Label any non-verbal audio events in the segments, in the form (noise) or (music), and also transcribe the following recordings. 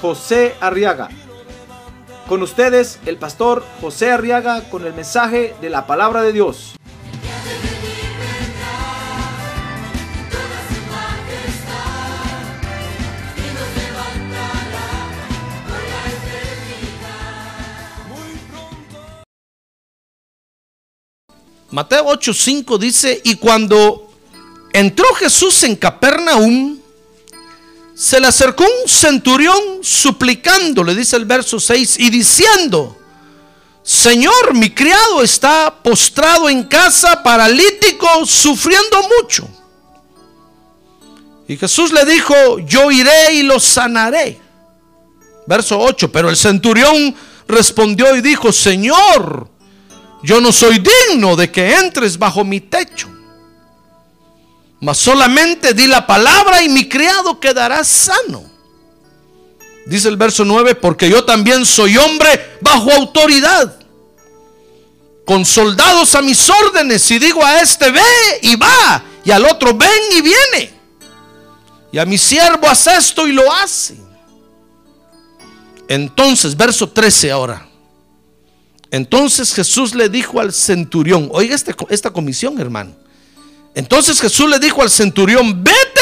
José Arriaga. Con ustedes, el pastor José Arriaga con el mensaje de la palabra de Dios. Mateo 8:5 dice, y cuando entró Jesús en Capernaum, se le acercó un centurión suplicando, le dice el verso 6, y diciendo, Señor, mi criado está postrado en casa, paralítico, sufriendo mucho. Y Jesús le dijo, yo iré y lo sanaré. Verso 8, pero el centurión respondió y dijo, Señor, yo no soy digno de que entres bajo mi techo. Mas solamente di la palabra y mi criado quedará sano. Dice el verso 9, porque yo también soy hombre bajo autoridad, con soldados a mis órdenes, y digo a este ve y va, y al otro ven y viene, y a mi siervo haz esto y lo hace. Entonces, verso 13 ahora. Entonces Jesús le dijo al centurión, oiga este, esta comisión, hermano. Entonces Jesús le dijo al centurión, vete,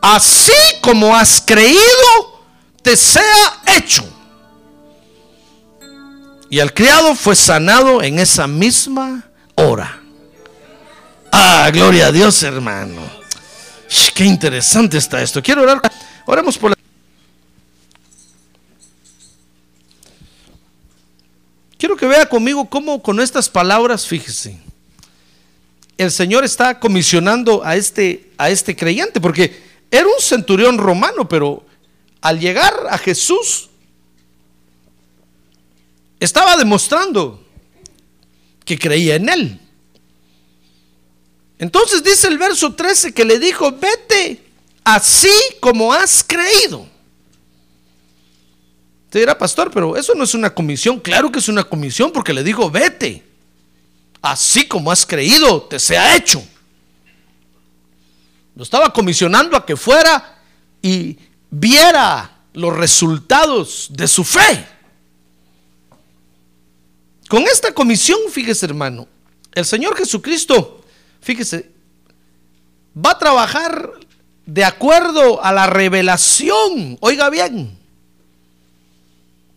así como has creído, te sea hecho. Y el criado fue sanado en esa misma hora. Ah, gloria a Dios, hermano. Qué interesante está esto. Quiero orar. Oremos por la... Quiero que vea conmigo cómo con estas palabras, fíjese, el Señor está comisionando a este, a este creyente, porque era un centurión romano, pero al llegar a Jesús, estaba demostrando que creía en él. Entonces dice el verso 13 que le dijo, vete así como has creído. Usted dirá, pastor, pero eso no es una comisión. Claro que es una comisión porque le digo, vete. Así como has creído, te sea hecho. Lo estaba comisionando a que fuera y viera los resultados de su fe. Con esta comisión, fíjese hermano, el Señor Jesucristo, fíjese, va a trabajar de acuerdo a la revelación. Oiga bien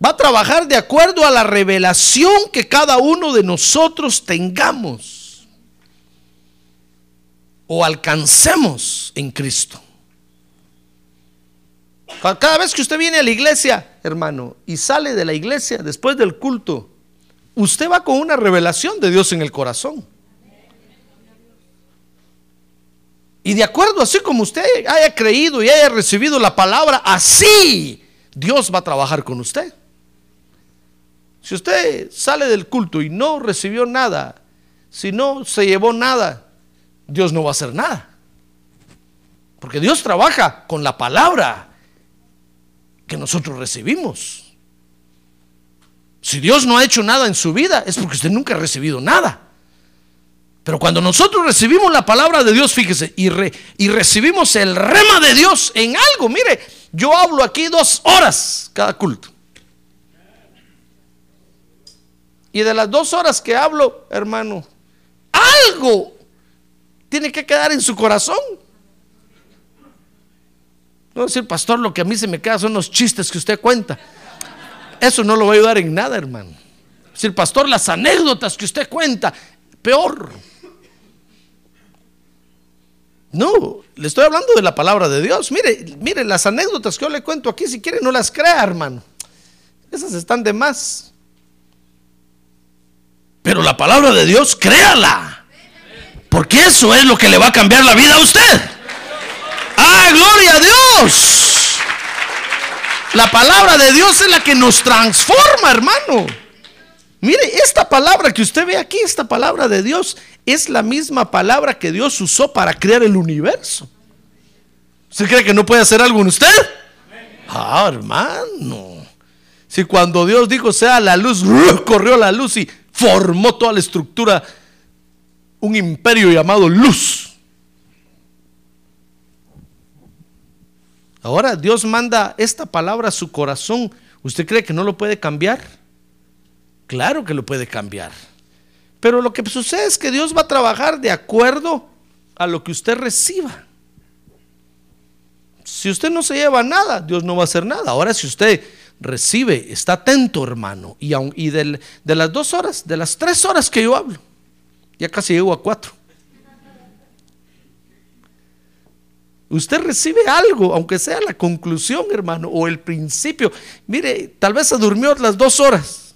va a trabajar de acuerdo a la revelación que cada uno de nosotros tengamos o alcancemos en Cristo. Cada vez que usted viene a la iglesia, hermano, y sale de la iglesia después del culto, usted va con una revelación de Dios en el corazón. Y de acuerdo, así como usted haya creído y haya recibido la palabra, así Dios va a trabajar con usted. Si usted sale del culto y no recibió nada, si no se llevó nada, Dios no va a hacer nada. Porque Dios trabaja con la palabra que nosotros recibimos. Si Dios no ha hecho nada en su vida, es porque usted nunca ha recibido nada. Pero cuando nosotros recibimos la palabra de Dios, fíjese, y, y recibimos el rema de Dios en algo, mire, yo hablo aquí dos horas cada culto. Y de las dos horas que hablo, hermano, algo tiene que quedar en su corazón. No decir, pastor, lo que a mí se me queda son los chistes que usted cuenta. Eso no lo va a ayudar en nada, hermano. Decir, pastor, las anécdotas que usted cuenta, peor. No, le estoy hablando de la palabra de Dios. Mire, mire, las anécdotas que yo le cuento aquí, si quiere, no las crea, hermano. Esas están de más. Pero la palabra de Dios, créala. Porque eso es lo que le va a cambiar la vida a usted. ¡Ah, gloria a Dios! La palabra de Dios es la que nos transforma, hermano. Mire, esta palabra que usted ve aquí, esta palabra de Dios, es la misma palabra que Dios usó para crear el universo. ¿Usted cree que no puede hacer algo en usted? Ah, hermano. Si cuando Dios dijo sea la luz, (laughs) corrió la luz y formó toda la estructura, un imperio llamado luz. Ahora Dios manda esta palabra a su corazón. ¿Usted cree que no lo puede cambiar? Claro que lo puede cambiar. Pero lo que sucede es que Dios va a trabajar de acuerdo a lo que usted reciba. Si usted no se lleva nada, Dios no va a hacer nada. Ahora, si usted recibe, está atento, hermano, y, y de las dos horas, de las tres horas que yo hablo, ya casi llego a cuatro. Usted recibe algo, aunque sea la conclusión, hermano, o el principio. Mire, tal vez se durmió las dos horas,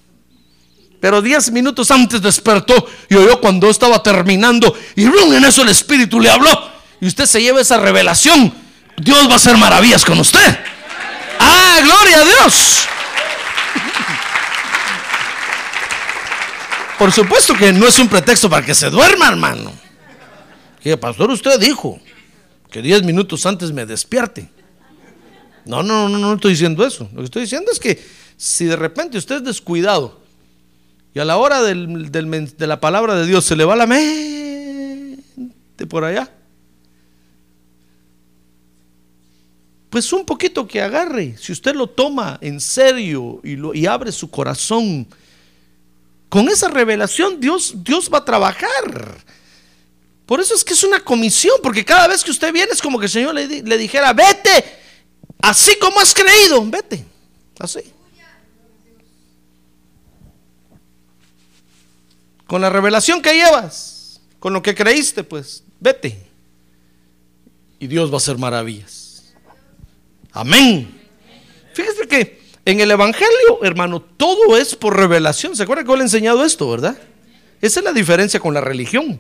pero diez minutos antes despertó y oyó cuando estaba terminando y en eso el Espíritu le habló. Y usted se lleva esa revelación. Dios va a hacer maravillas con usted. ¡Ah, gloria a Dios! Por supuesto que no es un pretexto para que se duerma, hermano. Que pastor, usted dijo que diez minutos antes me despierte. No, no, no, no estoy diciendo eso. Lo que estoy diciendo es que si de repente usted es descuidado y a la hora de la palabra de Dios se le va la mente por allá, pues un poquito que agarre, si usted lo toma en serio y, lo, abre su corazón, con esa revelación Dios, Dios va a trabajar. Por eso es que es una comisión, porque cada vez que usted viene es como que el Señor le, le dijera, vete, así como has creído, vete, así. Con la revelación que llevas, con lo que creíste, pues, vete. Y Dios va a hacer maravillas. Amén. Fíjese que en el Evangelio, hermano, todo es por revelación. ¿Se acuerda que yo le he enseñado esto, verdad? Esa es la diferencia con la religión.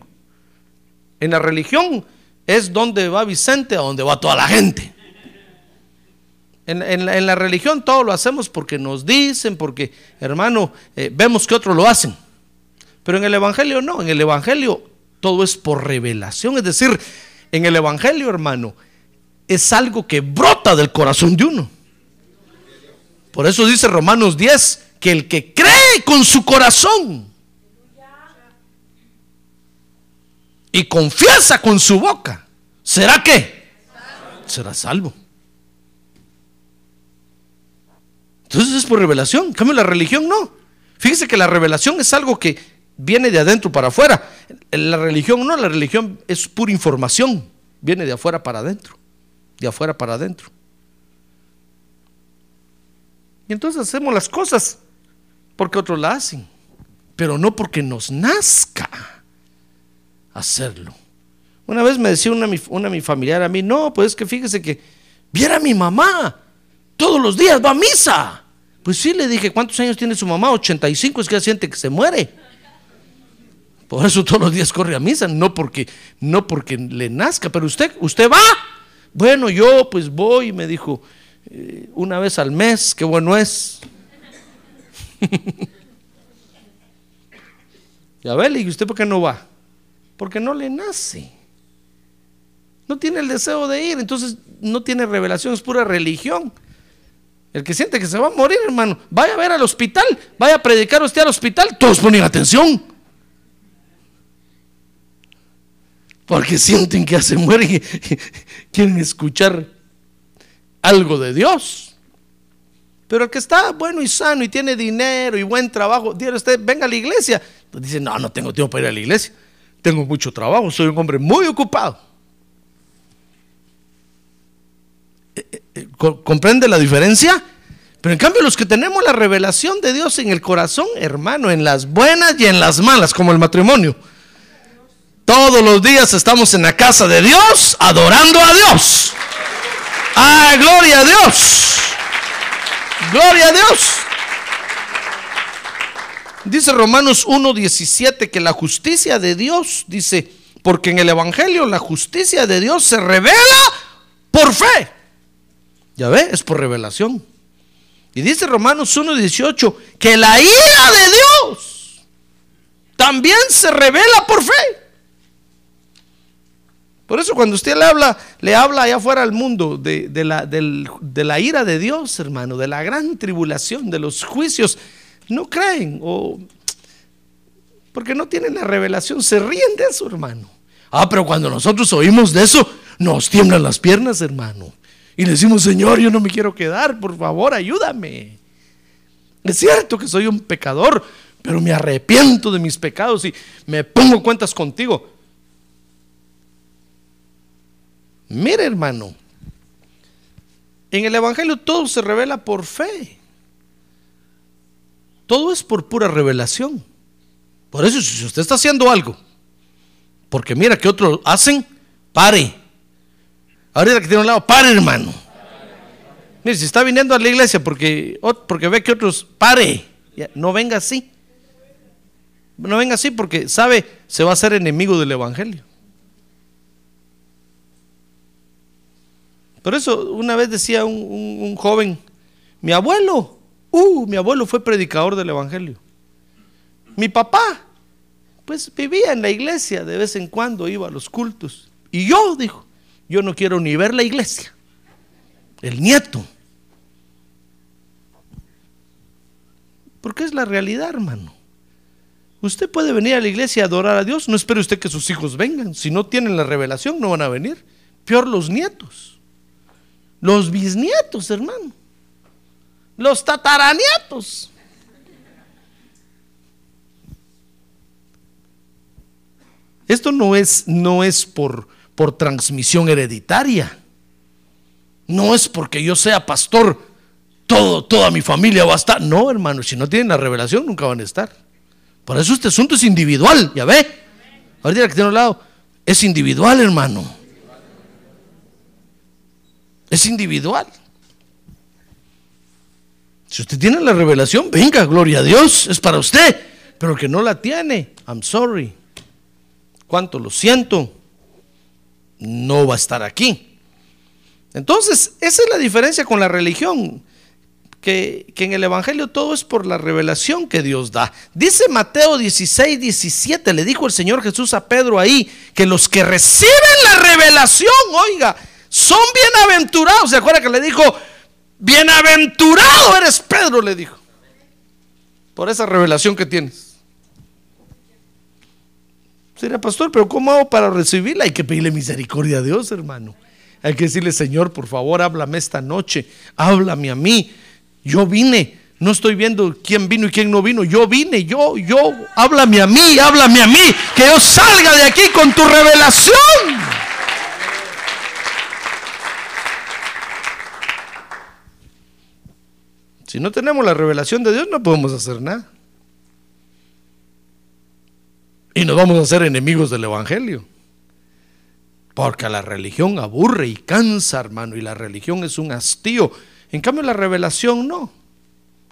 En la religión es donde va Vicente, a donde va toda la gente. En, la, religión todo lo hacemos porque nos dicen, porque, hermano, eh, vemos que otros lo hacen. Pero en el Evangelio no, en el Evangelio todo es por revelación. Es decir, en el Evangelio, hermano, es algo que brota del corazón de uno. Por eso dice Romanos 10 que el que cree con su corazón y confiesa con su boca, ¿será qué? Será salvo. Entonces es por revelación. En cambio, la religión no. Fíjese que la revelación es algo que viene de adentro para afuera. La religión no, la religión es pura información. Viene de afuera para adentro de afuera para adentro. Y entonces hacemos las cosas porque otros la hacen, pero no porque nos nazca hacerlo. Una vez me decía una, una mi familiar a mí, no, pues es que fíjese que viera a mi mamá, todos los días va a misa. Pues sí, le dije, ¿cuántos años tiene su mamá? 85, es que ya siente que se muere. Por eso todos los días corre a misa, no porque, no porque le nazca, pero usted, usted va. Bueno, yo pues voy me dijo, eh, una vez al mes, qué bueno es. (laughs) ya ve, le ¿usted por qué no va? Porque no le nace. No tiene el deseo de ir, entonces no tiene revelación, es pura religión. El que siente que se va a morir, hermano, vaya a ver al hospital, vaya a predicar usted al hospital, todos ponen atención. Porque sienten que se mueren y quieren escuchar algo de Dios. Pero el que está bueno y sano y tiene dinero y buen trabajo, dice usted, venga a la iglesia. Pues dice, no, no tengo tiempo para ir a la iglesia. Tengo mucho trabajo, soy un hombre muy ocupado. Eh, eh, eh, ¿Comprende la diferencia? Pero en cambio los que tenemos la revelación de Dios en el corazón, hermano, en las buenas y en las malas, como el matrimonio, todos los días estamos en la casa de Dios adorando a Dios. ¡Ah, gloria a Dios! ¡Gloria a Dios! Dice Romanos 1.17 que la justicia de Dios, dice, porque en el Evangelio la justicia de Dios se revela por fe. Ya ve, es por revelación. Y dice Romanos 1.18 que la ira de Dios también se revela por fe. Por eso cuando usted le habla, le habla allá afuera al mundo de, la ira de Dios, hermano, de la gran tribulación, de los juicios, no creen o porque no tienen la revelación, se ríen de eso, hermano. Ah, pero cuando nosotros oímos de eso, nos tiemblan las piernas, hermano. Y le decimos, Señor, yo no me quiero quedar, por favor, ayúdame. Es cierto que soy un pecador, pero me arrepiento de mis pecados y me pongo cuentas contigo. Mire, hermano, en el Evangelio todo se revela por fe. Todo es por pura revelación. Por eso, si usted está haciendo algo, porque mira que otros hacen, pare. Ahorita que tiene un lado, pare, hermano. Mire, si está viniendo a la iglesia porque, porque ve que otros, pare. No venga así. No venga así porque sabe, se va a hacer enemigo del evangelio. Por eso una vez decía un, joven, mi abuelo, uh, mi abuelo fue predicador del evangelio. Mi papá, pues vivía en la iglesia, de vez en cuando iba a los cultos. Y yo, dijo, yo no quiero ni ver la iglesia. El nieto. Porque es la realidad, hermano. Usted puede venir a la iglesia a adorar a Dios, no espere usted que sus hijos vengan. Si no tienen la revelación, no van a venir. Peor los nietos. Los bisnietos, hermano. Los tataranietos. Esto no es, no es por, por transmisión hereditaria. No es porque yo sea pastor, todo, toda mi familia va a estar. No, hermano, si no tienen la revelación, nunca van a estar. Por eso este asunto es individual, ¿ya ve? Ahorita que tiene al lado, es individual, hermano. Es individual. Si usted tiene la revelación, venga, gloria a Dios, es para usted. Pero que no la tiene, I'm sorry. Cuánto lo siento, no va a estar aquí. Entonces, esa es la diferencia con la religión, que, que en el Evangelio todo es por la revelación que Dios da. Dice Mateo 16, 17, le dijo el Señor Jesús a Pedro ahí, que los que reciben la revelación, oiga, son bienaventurados. ¿Se acuerda que le dijo, bienaventurado eres Pedro? Le dijo, por esa revelación que tienes. Sería pastor, pero ¿cómo hago para recibirla? Hay que pedirle misericordia a Dios, hermano. Hay que decirle, Señor, por favor, háblame esta noche, háblame a mí. Yo vine, no estoy viendo quién vino y quién no vino. Yo vine, yo, yo, háblame a mí, háblame a mí, que yo salga de aquí con tu revelación. Si no tenemos la revelación de Dios, no podemos hacer nada. Y nos vamos a hacer enemigos del Evangelio. Porque la religión aburre y cansa, hermano, y la religión es un hastío. En cambio, la revelación no.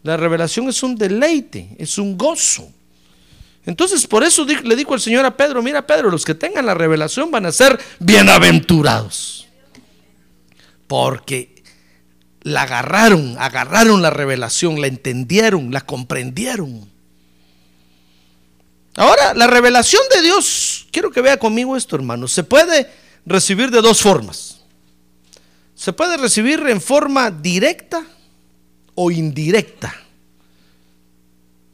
La revelación es un deleite, es un gozo. Entonces, por eso le dijo el Señor a Pedro, mira Pedro, los que tengan la revelación van a ser bienaventurados. Porque la agarraron, agarraron la revelación, la entendieron, la comprendieron. Ahora, la revelación de Dios, quiero que vea conmigo esto, hermano, se puede recibir de dos formas. Se puede recibir en forma directa o indirecta.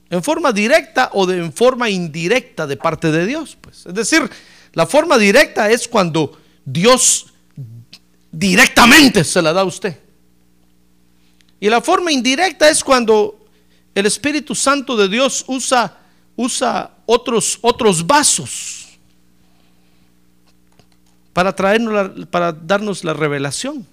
En forma directa o en forma indirecta de parte de Dios. Pues. Es decir, la forma directa es cuando Dios directamente se la da a usted. Y la forma indirecta es cuando el Espíritu Santo de Dios usa, usa otros, otros vasos para, traernos la- para darnos la revelación.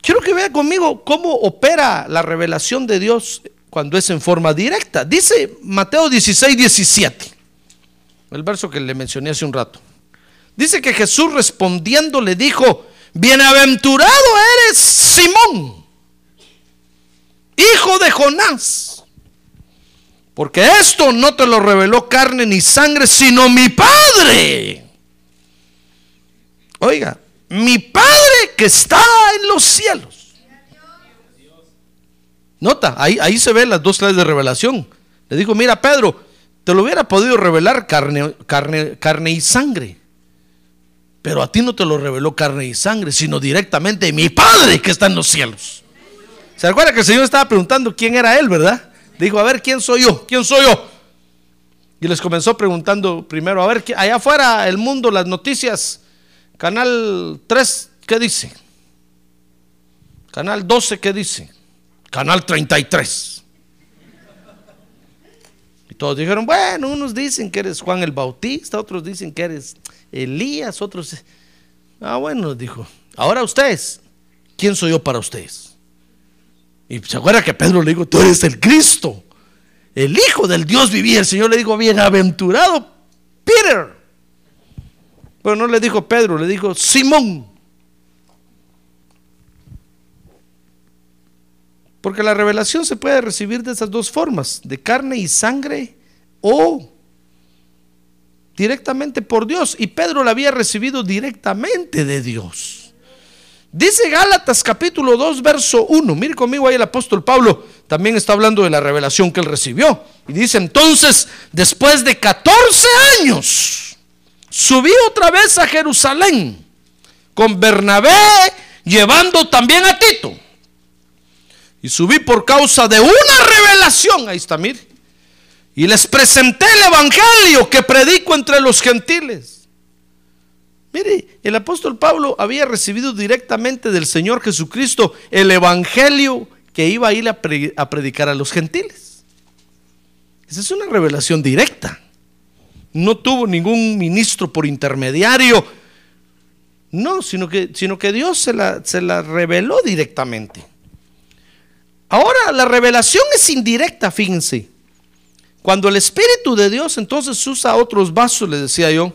Quiero que vea conmigo cómo opera la revelación de Dios cuando es en forma directa. Dice Mateo 16, 17, el verso que le mencioné hace un rato. Dice que Jesús respondiendo le dijo, bienaventurado eres Simón, hijo de Jonás, porque esto no te lo reveló carne ni sangre, sino mi Padre. Oiga, mi Padre que está en los cielos. Nota, ahí, ahí se ven las dos clases de revelación. Le dijo, mira Pedro, te lo hubiera podido revelar carne, carne, carne y sangre. Pero a ti no te lo reveló carne y sangre, sino directamente mi Padre que está en los cielos. ¿Se acuerda que el Señor estaba preguntando quién era Él, verdad? Dijo, a ver, ¿quién soy yo? ¿Quién soy yo? Y les comenzó preguntando primero, a ver, allá afuera, el mundo, las noticias, Canal 3, ¿qué dice? Canal 12, ¿qué dice? Canal 33. Y todos dijeron, bueno, unos dicen que eres Juan el Bautista, otros dicen que eres Elías, otros... Ah, bueno, dijo, ahora ustedes, ¿quién soy yo para ustedes? Y se acuerda que Pedro le dijo, tú eres el Cristo, el Hijo del Dios vivía. El Señor le dijo, bienaventurado Peter. Pero no le dijo Pedro, le dijo Simón. Porque la revelación se puede recibir de esas dos formas, de carne y sangre o directamente por Dios. Y Pedro la había recibido directamente de Dios. Dice Gálatas capítulo 2, verso 1. Mire conmigo ahí el apóstol Pablo también está hablando de la revelación que él recibió. Y dice entonces, después de 14 años, subí otra vez a Jerusalén con Bernabé, llevando también a Tito. Y subí por causa de una revelación. Ahí está, mire. Y les presenté el evangelio que predico entre los gentiles. Mire, el apóstol Pablo había recibido directamente del Señor Jesucristo el evangelio que iba a ir a, predicar a los gentiles. Esa es una revelación directa. No tuvo ningún ministro por intermediario. No, sino que, sino que Dios se la, se la reveló directamente. Ahora, la revelación es indirecta, fíjense. Cuando el Espíritu de Dios entonces usa otros vasos, le decía yo,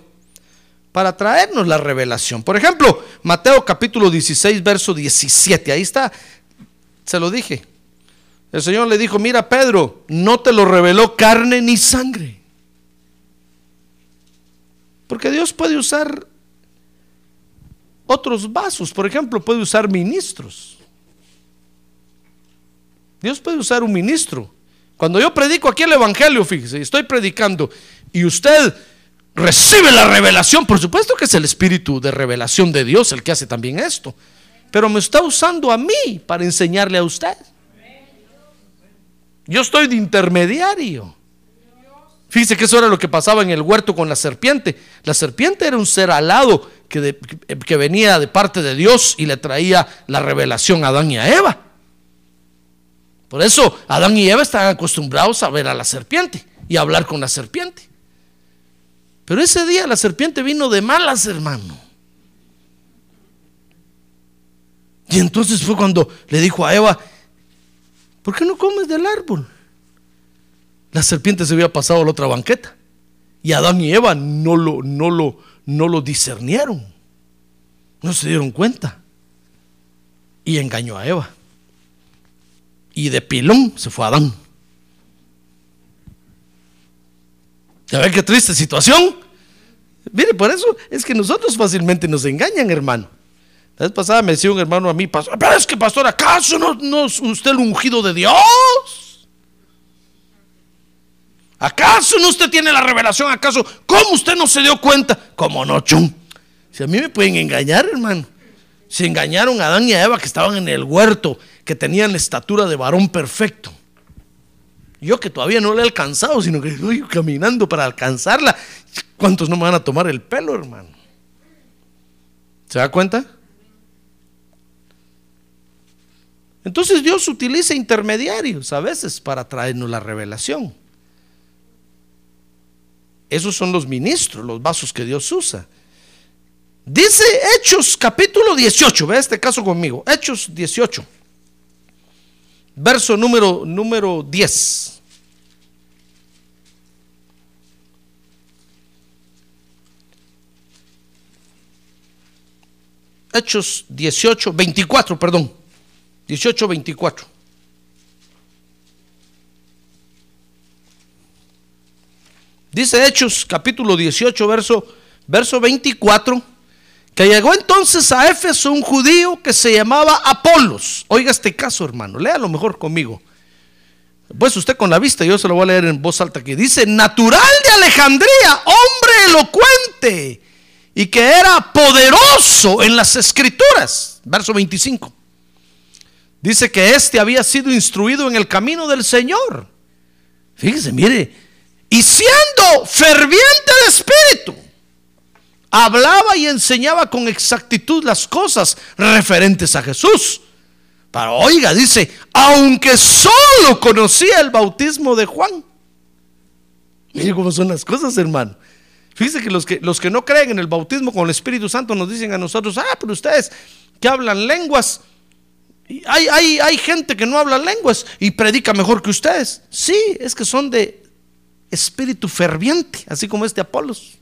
para traernos la revelación. Por ejemplo, Mateo capítulo 16, verso 17. Ahí está, se lo dije. El Señor le dijo, mira Pedro, no te lo reveló carne ni sangre. Porque Dios puede usar otros vasos, por ejemplo, puede usar ministros. Dios puede usar un ministro. Cuando yo predico aquí el Evangelio, fíjese, estoy predicando y usted recibe la revelación, por supuesto que es el espíritu de revelación de Dios el que hace también esto, pero me está usando a mí para enseñarle a usted. Yo estoy de intermediario. Fíjese que eso era lo que pasaba en el huerto con la serpiente. La serpiente era un ser alado que, que venía de parte de Dios y le traía la revelación a Adán y a Eva. Por eso Adán y Eva estaban acostumbrados a ver a la serpiente y a hablar con la serpiente. Pero ese día la serpiente vino de malas, hermano. Y entonces fue cuando le dijo a Eva, ¿por qué no comes del árbol? La serpiente se había pasado a la otra banqueta. Y Adán y Eva no lo, no lo, no lo discernieron. No se dieron cuenta. Y engañó a Eva y de pilón se fue Adán. ¿Ya ven qué triste situación? Mire, por eso es que nosotros fácilmente nos engañan, hermano. La vez pasada me decía un hermano a mí, pastor, pero es que pastor, ¿acaso no, no es usted el ungido de Dios? ¿Acaso no usted tiene la revelación? ¿Acaso cómo usted no se dio cuenta? ¿Cómo no, chum? Si a mí me pueden engañar, hermano. Se engañaron a Adán y a Eva que estaban en el huerto que tenían la estatura de varón perfecto. Yo que todavía no le he alcanzado, sino que estoy caminando para alcanzarla. ¿Cuántos no me van a tomar el pelo, hermano? ¿Se da cuenta? Entonces Dios utiliza intermediarios a veces para traernos la revelación. Esos son los ministros, los vasos que Dios usa. Dice Hechos capítulo 18, ve este caso conmigo, Hechos 18 verso número, número 10. Hechos 18, 24, perdón. 18, 24. Dice Hechos capítulo 18, verso, verso 24 que llegó entonces a Éfeso un judío que se llamaba Apolos. Oiga este caso, hermano, léalo mejor conmigo. Pues usted con la vista, yo se lo voy a leer en voz alta aquí. Dice, natural de Alejandría, hombre elocuente y que era poderoso en las escrituras. Verso 25. Dice que éste había sido instruido en el camino del Señor. Fíjese, mire, y siendo ferviente de espíritu, hablaba y enseñaba con exactitud las cosas referentes a Jesús. Pero oiga, dice, aunque solo conocía el bautismo de Juan. Mire cómo son las cosas, hermano. Fíjese que los, que los que no creen en el bautismo con el Espíritu Santo nos dicen a nosotros, ah, pero ustedes que hablan lenguas, hay, hay, hay gente que no habla lenguas y predica mejor que ustedes. Sí, es que son de espíritu ferviente, así como este Apolos.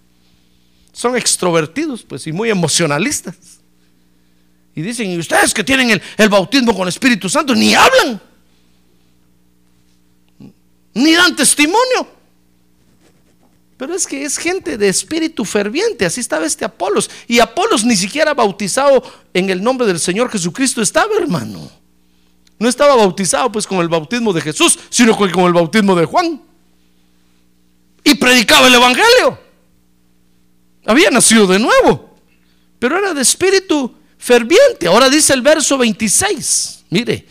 Son extrovertidos, pues, y muy emocionalistas. Y dicen, y ustedes que tienen el, bautismo con Espíritu Santo, ni hablan, ni dan testimonio. Pero es que es gente de espíritu ferviente, así estaba este Apolos. Y Apolos ni siquiera bautizado en el nombre del Señor Jesucristo estaba, hermano. No estaba bautizado pues con el bautismo de Jesús, sino con el bautismo de Juan. Y predicaba el Evangelio. Había nacido de nuevo, pero era de espíritu ferviente. Ahora dice el verso 26, mire,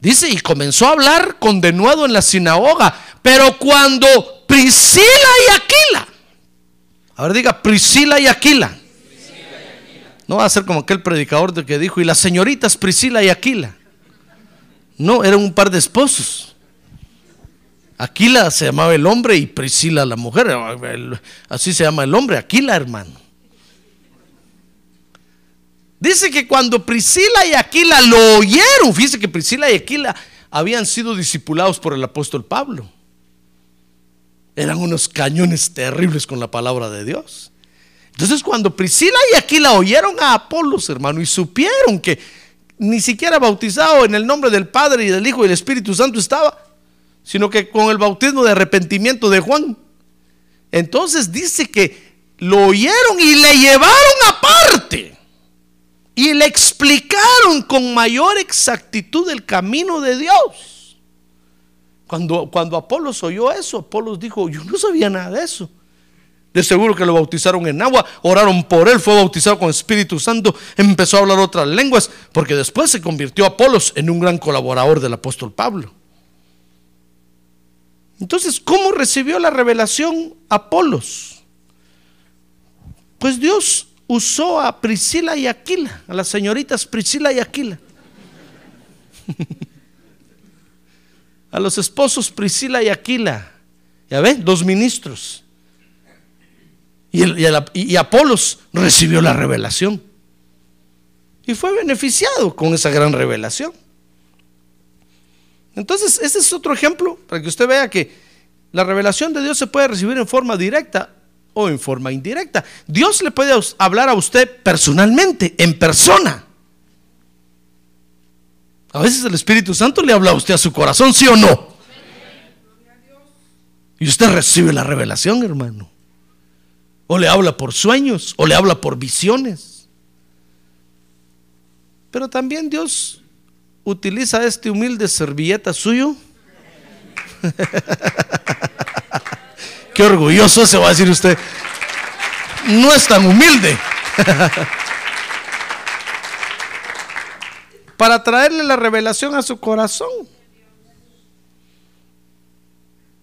dice, y comenzó a hablar condenuado en la sinagoga, pero cuando Priscila y Aquila, ahora diga Priscila y Aquila, no va a ser como aquel predicador de que dijo, y las señoritas Priscila y Aquila. No, eran un par de esposos. Aquila se llamaba el hombre y Priscila la mujer. Así se llama el hombre, Aquila, hermano. Dice que cuando Priscila y Aquila lo oyeron, fíjese que Priscila y Aquila habían sido discipulados por el apóstol Pablo. Eran unos cañones terribles con la palabra de Dios. Entonces cuando Priscila y Aquila oyeron a Apolos, hermano, y supieron que ni siquiera bautizado en el nombre del Padre y del Hijo y del Espíritu Santo estaba, sino que con el bautismo de arrepentimiento de Juan. Entonces dice que lo oyeron y le llevaron aparte y le explicaron con mayor exactitud el camino de Dios. Cuando, cuando Apolos oyó eso, Apolos dijo, yo no sabía nada de eso. De seguro que lo bautizaron en agua, oraron por él, fue bautizado con Espíritu Santo, empezó a hablar otras lenguas, porque después se convirtió Apolos en un gran colaborador del apóstol Pablo. Entonces, ¿cómo recibió la revelación Apolos? Pues Dios usó a Priscila y Aquila, a las señoritas Priscila y Aquila. (laughs) a los esposos Priscila y Aquila. Ya ven, dos ministros. Y, y Apolos recibió la revelación. Y fue beneficiado con esa gran revelación. Entonces, ese es otro ejemplo para que usted vea que la revelación de Dios se puede recibir en forma directa o en forma indirecta. Dios le puede hablar a usted personalmente, en persona. A veces el Espíritu Santo le habla a usted a su corazón, ¿sí o no? Y usted recibe la revelación, hermano. O le habla por sueños, o le habla por visiones. Pero también Dios utiliza este humilde servilleta suyo. (laughs) Qué orgulloso se va a decir usted. No es tan humilde. (laughs) Para traerle la revelación a su corazón.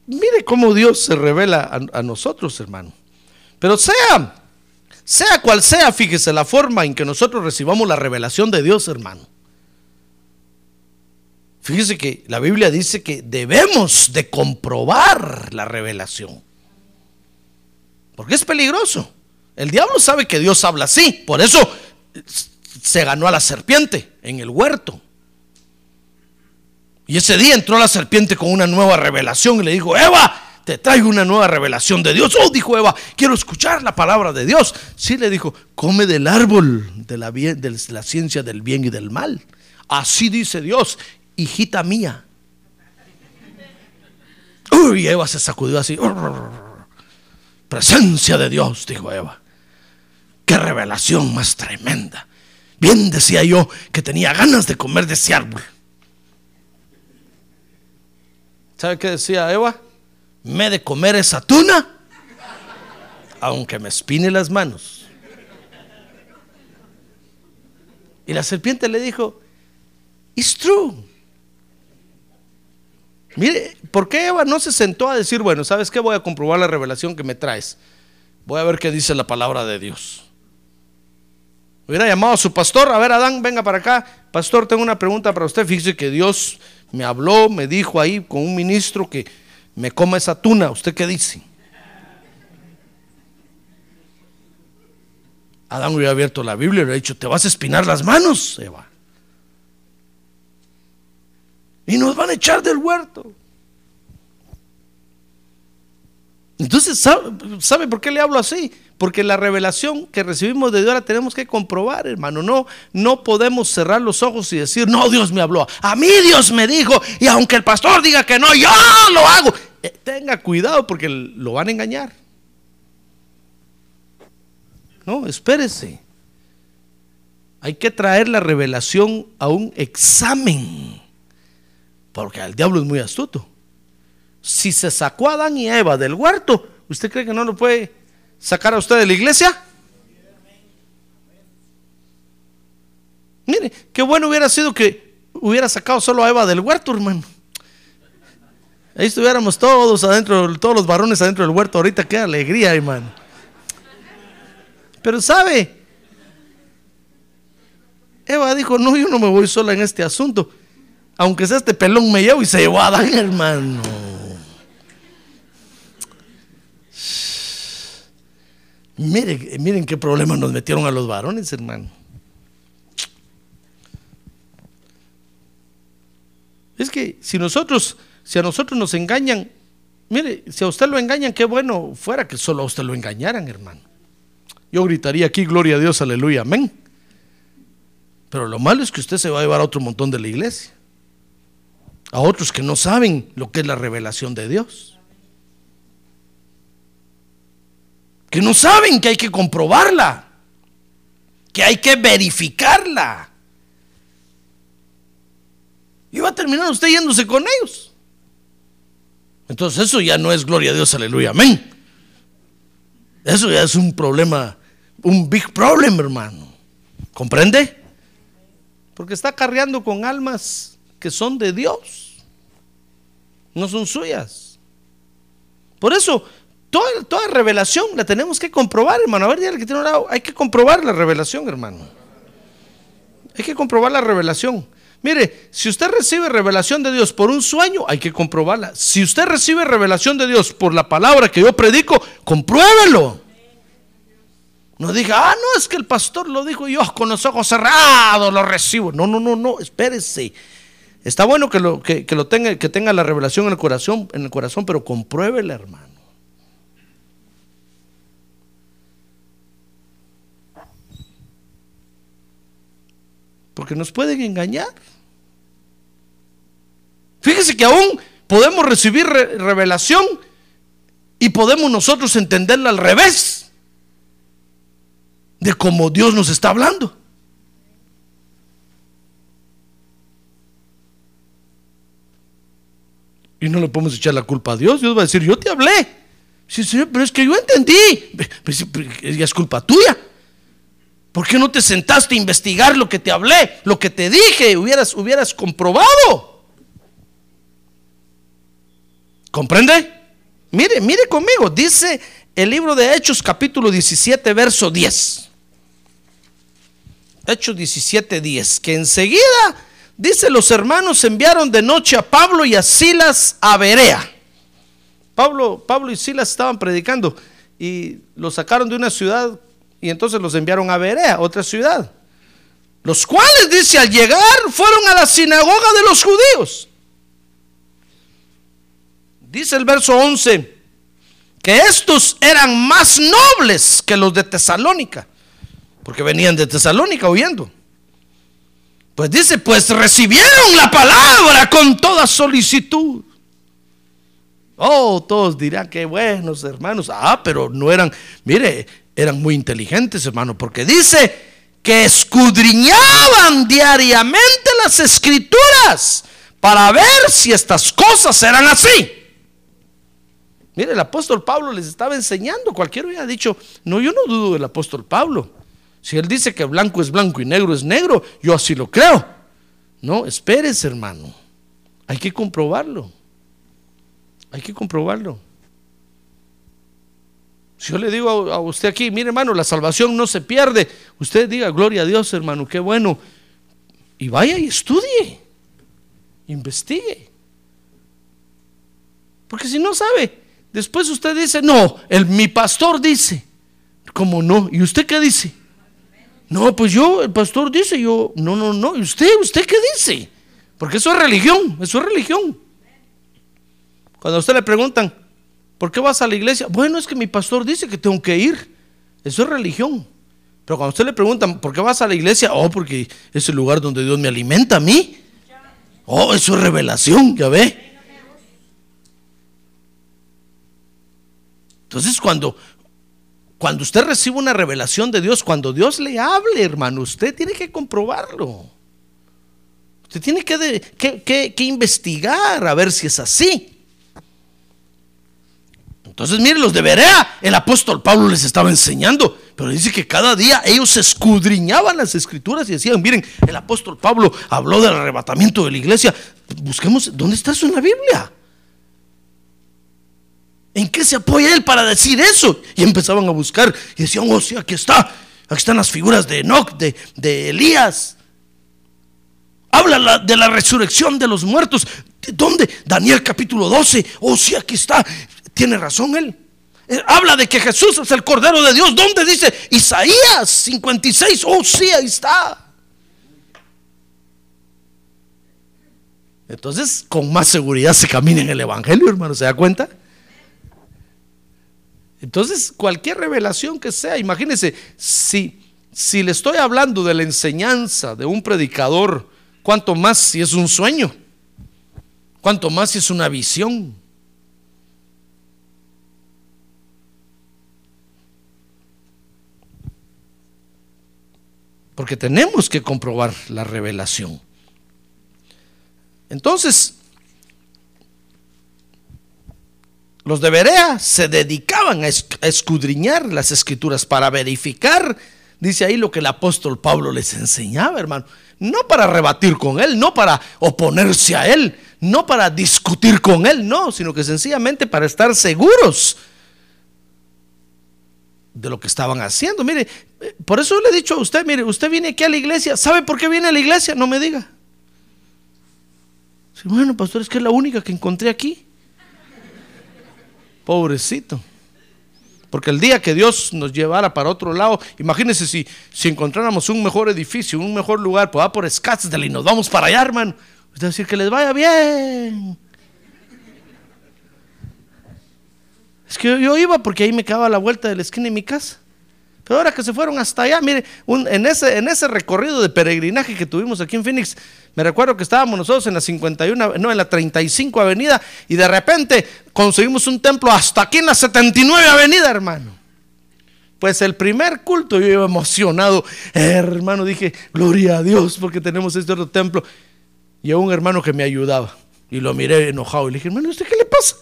Mire cómo Dios se revela a, a nosotros, hermano. Pero sea, sea cual sea, fíjese la forma en que nosotros recibamos la revelación de Dios, hermano. Fíjese que la Biblia dice que debemos de comprobar la revelación. Porque es peligroso. El diablo sabe que Dios habla así. Por eso se ganó a la serpiente en el huerto. Y ese día entró la serpiente con una nueva revelación y le dijo, Eva, te traigo una nueva revelación de Dios. Oh, dijo Eva, quiero escuchar la palabra de Dios. Sí, le dijo, come del árbol de la, de la ciencia del bien y del mal. Así dice Dios hijita mía. Uy, Eva se sacudió así. Presencia de Dios, dijo Eva. Qué revelación más tremenda. Bien decía yo que tenía ganas de comer de ese árbol. ¿Sabe qué decía Eva? Me de comer esa tuna, aunque me espine las manos. Y la serpiente le dijo, It's true. Mire, ¿por qué Eva no se sentó a decir, bueno, ¿sabes qué? Voy a comprobar la revelación que me traes. Voy a ver qué dice la palabra de Dios. Hubiera llamado a su pastor, a ver, Adán, venga para acá. Pastor, tengo una pregunta para usted. Fíjese que Dios me habló, me dijo ahí con un ministro que me coma esa tuna. ¿Usted qué dice? Adán hubiera abierto la Biblia y le hubiera dicho, te vas a espinar las manos, Eva. Y nos van a echar del huerto. Entonces, ¿sabe, por qué le hablo así? Porque la revelación que recibimos de Dios la tenemos que comprobar, hermano. No, no podemos cerrar los ojos y decir, no, Dios me habló. A mí Dios me dijo. Y aunque el pastor diga que no, yo lo hago. Eh, tenga cuidado porque lo van a engañar. No, espérese. Hay que traer la revelación a un examen. Porque el diablo es muy astuto. Si se sacó a Adán y Eva del huerto, ¿usted cree que no lo puede sacar a usted de la iglesia? Mire, qué bueno hubiera sido que hubiera sacado solo a Eva del huerto, hermano. Ahí estuviéramos todos adentro, todos los varones adentro del huerto. Ahorita qué alegría, hermano. Pero sabe, Eva dijo, no, yo no me voy sola en este asunto aunque sea este pelón me llevo y se llevó a Adán, hermano. Miren, miren qué problema nos metieron a los varones, hermano. Es que si nosotros, si a nosotros nos engañan, mire, si a usted lo engañan, qué bueno fuera que solo a usted lo engañaran, hermano. Yo gritaría aquí, gloria a Dios, aleluya, amén. Pero lo malo es que usted se va a llevar a otro montón de la iglesia a otros que no saben lo que es la revelación de Dios. Que no saben que hay que comprobarla, que hay que verificarla. Y va a terminar usted yéndose con ellos. Entonces eso ya no es gloria a Dios, aleluya, amén. Eso ya es un problema, un big problem, hermano. ¿Comprende? Porque está carreando con almas que son de Dios no son suyas. Por eso, toda, toda revelación la tenemos que comprobar, hermano. A ver, dígale que tiene un lado, hay que comprobar la revelación, hermano. Hay que comprobar la revelación. Mire, si usted recibe revelación de Dios por un sueño, hay que comprobarla. Si usted recibe revelación de Dios por la palabra que yo predico, compruébelo. No diga, ah, no, es que el pastor lo dijo yo con los ojos cerrados lo recibo. No, no, no, no, espérese. Está bueno que lo, que, lo tenga, que tenga la revelación en el corazón, en el corazón, pero compruébela, hermano. Porque nos pueden engañar. Fíjese que aún podemos recibir revelación y podemos nosotros entenderla al revés de cómo Dios nos está hablando. Y no le podemos echar la culpa a Dios. Dios va a decir, yo te hablé. Sí, señor, pero es que yo entendí. Ya es culpa tuya. ¿Por qué no te sentaste a investigar lo que te hablé, lo que te dije? Hubieras, hubieras comprobado. ¿Comprende? Mire, mire conmigo. Dice el libro de Hechos capítulo 17, verso 10. Hechos 17, 10. Que enseguida Dice, los hermanos enviaron de noche a Pablo y a Silas a Berea. Pablo, Pablo y Silas estaban predicando y los sacaron de una ciudad y entonces los enviaron a Berea, otra ciudad. Los cuales, dice, al llegar fueron a la sinagoga de los judíos. Dice el verso 11, que estos eran más nobles que los de Tesalónica, porque venían de Tesalónica huyendo. Pues dice, pues recibieron la palabra con toda solicitud. Oh, todos dirán que buenos hermanos. Ah, pero no eran, mire, eran muy inteligentes, hermano, porque dice que escudriñaban diariamente las escrituras para ver si estas cosas eran así. Mire, el apóstol Pablo les estaba enseñando. Cualquiera hubiera dicho, no, yo no dudo del apóstol Pablo. Si él dice que blanco es blanco y negro es negro, yo así lo creo. No, espérese, hermano. Hay que comprobarlo. Hay que comprobarlo. Si yo le digo a, usted aquí, mire hermano, la salvación no se pierde, usted diga, gloria a Dios hermano, qué bueno. Y vaya y estudie, investigue. Porque si no sabe, después usted dice, no, el, mi pastor dice, ¿cómo no? ¿Y usted qué dice? No, pues yo, el pastor dice, yo, no, no, no. ¿Y usted, usted qué dice? Porque eso es religión, eso es religión. Cuando a usted le preguntan, ¿por qué vas a la iglesia? Bueno, es que mi pastor dice que tengo que ir. Eso es religión. Pero cuando a usted le preguntan, ¿por qué vas a la iglesia? Oh, porque es el lugar donde Dios me alimenta a mí. Oh, eso es revelación, ya ve. Entonces, cuando, cuando usted recibe una revelación de Dios, cuando Dios le hable, hermano, usted tiene que comprobarlo. Usted tiene que, que- que- que investigar a ver si es así. Entonces, miren, los de Berea, el apóstol Pablo les estaba enseñando, pero dice que cada día ellos escudriñaban las escrituras y decían, miren, el apóstol Pablo habló del arrebatamiento de la iglesia, busquemos, ¿dónde está eso en la Biblia? ¿En qué se apoya él para decir eso? Y empezaban a buscar y decían, oh, sí, aquí está, aquí están las figuras de Enoch, de, de Elías. Habla la- de la resurrección de los muertos. ¿De ¿Dónde? Daniel capítulo 12. Oh, sí, aquí está. Tiene razón él. Eh, Habla de que Jesús es el Cordero de Dios. ¿Dónde dice? Isaías 56. Oh, sí, ahí está. Entonces, con más seguridad se camina en el Evangelio, hermano. ¿Se da cuenta? Entonces, cualquier revelación que sea, imagínense, si, si le estoy hablando de la enseñanza de un predicador, cuánto más si es un sueño, cuánto más si es una visión. Porque tenemos que comprobar la revelación. Entonces, los de Berea se dedicaban a es- a escudriñar las escrituras para verificar, dice ahí lo que el apóstol Pablo les enseñaba, hermano. No para rebatir con él, no para oponerse a él, no para discutir con él, no, sino que sencillamente para estar seguros de lo que estaban haciendo. Mire, eh, por eso le he dicho a usted, mire, usted viene aquí a la iglesia, ¿sabe por qué viene a la iglesia? No me diga. Bueno, pastor, es que es la única que encontré aquí. Pobrecito. Porque el día que Dios nos llevara para otro lado, imagínense si, si encontráramos un mejor edificio, un mejor lugar, pues va por Scottsdale y nos vamos para allá, hermano. Es decir, que les vaya bien. Es que yo, iba porque ahí me quedaba la vuelta de la esquina de mi casa. Pero ahora que se fueron hasta allá, mire, un- en, ese, en ese recorrido de peregrinaje que tuvimos aquí en Phoenix, me recuerdo que estábamos nosotros en la 51, no, en la 35 Avenida, y de repente conseguimos un templo hasta aquí en la 79 Avenida, hermano. Pues el primer culto yo iba emocionado, hermano, dije, gloria a Dios, porque tenemos este otro templo. Y a un hermano que me ayudaba, y lo miré enojado, y le dije, hermano, ¿usted qué le pasa?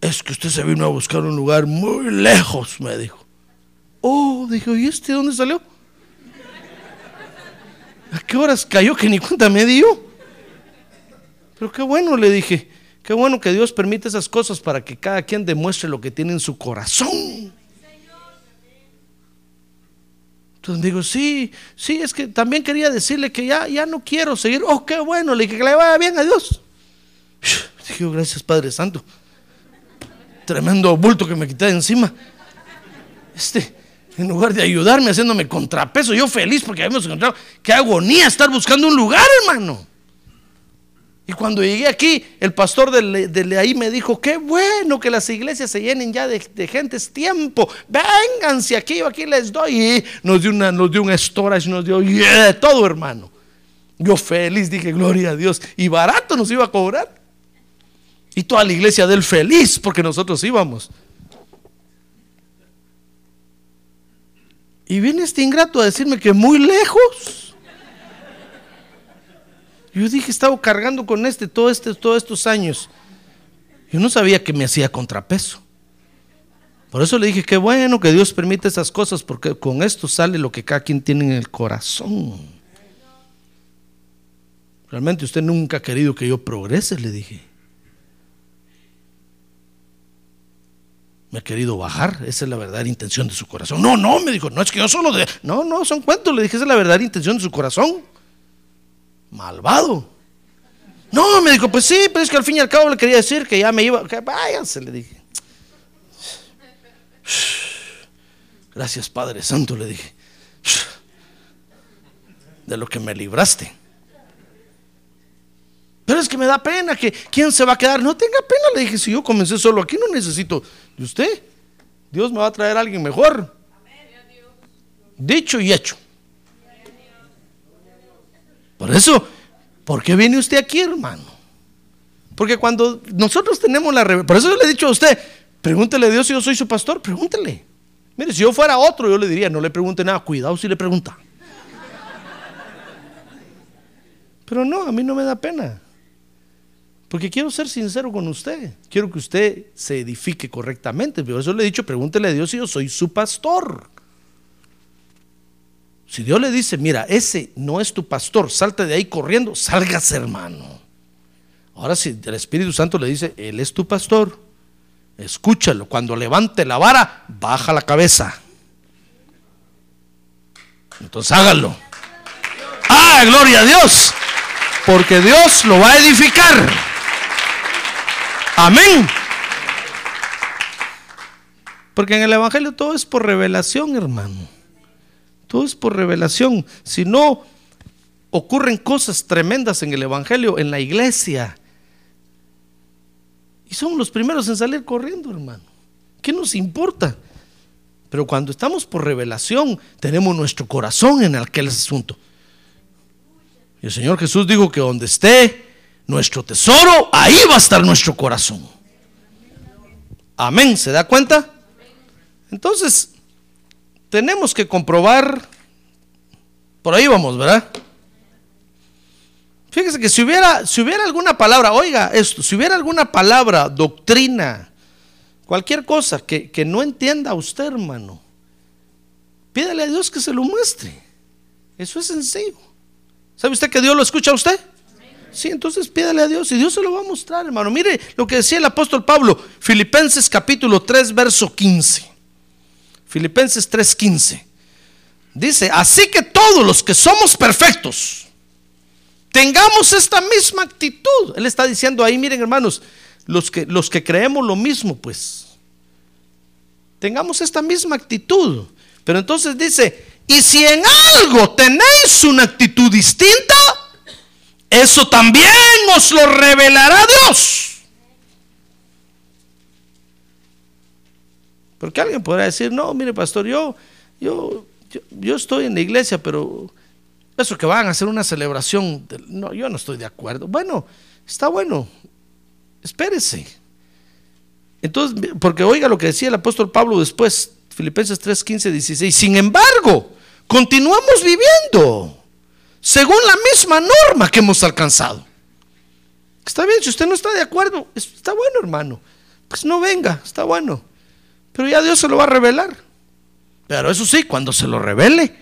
Es que usted se vino a buscar un lugar muy lejos, me dijo. Oh, dije, ¿y este dónde salió? ¿A qué horas cayó que ni cuenta me dio? Pero qué bueno, le dije. Qué bueno que Dios permite esas cosas para que cada quien demuestre lo que tiene en su corazón. Entonces digo, sí, sí, es que también quería decirle que ya, ya no quiero seguir. Oh, qué bueno, le dije que le vaya bien a Dios. Dije, "Oh, gracias Padre Santo. Tremendo bulto que me quité de encima. Este, en lugar de ayudarme haciéndome contrapeso, yo feliz porque habíamos encontrado. Qué agonía estar buscando un lugar, hermano. Y cuando llegué aquí, el pastor de, ahí me dijo, qué bueno que las iglesias se llenen ya de, de gente, es tiempo, vénganse aquí, yo aquí les doy. Y nos dio, una, nos dio un storage, nos dio todo, hermano. Yo feliz, dije, gloria a Dios. Y barato nos iba a cobrar. Y toda la iglesia del feliz porque nosotros íbamos. Y viene este ingrato a decirme que muy lejos. Yo dije, he estado cargando con este, todo este todos estos años. Yo no sabía que me hacía contrapeso. Por eso le dije, qué bueno que Dios permite esas cosas, porque con esto sale lo que cada quien tiene en el corazón. Realmente usted nunca ha querido que yo progrese, le dije. Me ha querido bajar, esa es la verdadera intención de su corazón. No, no, me dijo, no es que yo solo de... No, no, son cuentos, le dije, esa es la verdadera intención de su corazón. Malvado. No, me dijo, pues sí, pero es que al fin y al cabo le quería decir que ya me iba, que váyanse, le dije. Gracias Padre Santo, le dije. De lo que me libraste. Pero es que me da pena que quién se va a quedar. No tenga pena, le dije, si yo comencé solo aquí no necesito de usted. Dios me va a traer a alguien mejor. Dicho y hecho. Por eso, ¿por qué viene usted aquí, hermano? Porque cuando nosotros tenemos la por eso yo le he dicho a usted, pregúntele a Dios si yo soy su pastor, pregúntele. Mire, si yo fuera otro, yo le diría, no le pregunte nada, cuidado si le pregunta. Pero no, a mí no me da pena. Porque quiero ser sincero con usted. Quiero que usted se edifique correctamente. Por eso le he dicho, pregúntele a Dios si yo soy su pastor. Si Dios le dice, mira, ese no es tu pastor, salte de ahí corriendo, sálgase hermano. Ahora si el Espíritu Santo le dice, Él es tu pastor, escúchalo. Cuando levante la vara, baja la cabeza. Entonces hágalo. Ah, gloria a Dios. Porque Dios lo va a edificar. Amén. Porque en el Evangelio todo es por revelación, hermano. Todo es por revelación. Si no, ocurren cosas tremendas en el Evangelio, en la iglesia. Y somos los primeros en salir corriendo, hermano. ¿Qué nos importa? Pero cuando estamos por revelación, tenemos nuestro corazón en aquel asunto. Y el Señor Jesús dijo que donde esté nuestro tesoro, ahí va a estar nuestro corazón. Amén, ¿se da cuenta? Entonces, tenemos que comprobar, por ahí vamos, ¿verdad? Fíjese que si hubiera, si hubiera alguna palabra, oiga esto, si hubiera alguna palabra, doctrina, cualquier cosa que, que no entienda usted, hermano, pídale a Dios que se lo muestre. Eso es sencillo. ¿Sabe usted que Dios lo escucha a usted? Sí, entonces pídale a Dios y Dios se lo va a mostrar, hermano. Mire lo que decía el apóstol Pablo, Filipenses capítulo 3, verso 15. Filipenses 3, 15. Dice, así que todos los que somos perfectos, tengamos esta misma actitud. Él está diciendo ahí, miren hermanos, los que, los que creemos lo mismo, pues, tengamos esta misma actitud. Pero entonces dice, y si en algo tenéis una actitud distinta, eso también os lo revelará Dios. Porque alguien podrá decir, no, mire pastor, yo, yo, yo, estoy en la iglesia, pero eso que van a hacer una celebración, no, yo no estoy de acuerdo. Bueno, está bueno, espérese. Entonces, porque oiga lo que decía el apóstol Pablo después, Filipenses 3, 15, 16. Sin embargo, continuamos viviendo según la misma norma que hemos alcanzado. Está bien, si usted no está de acuerdo, está bueno, hermano. Pues no venga, está bueno. Pero ya Dios se lo va a revelar. Pero eso sí, cuando se lo revele,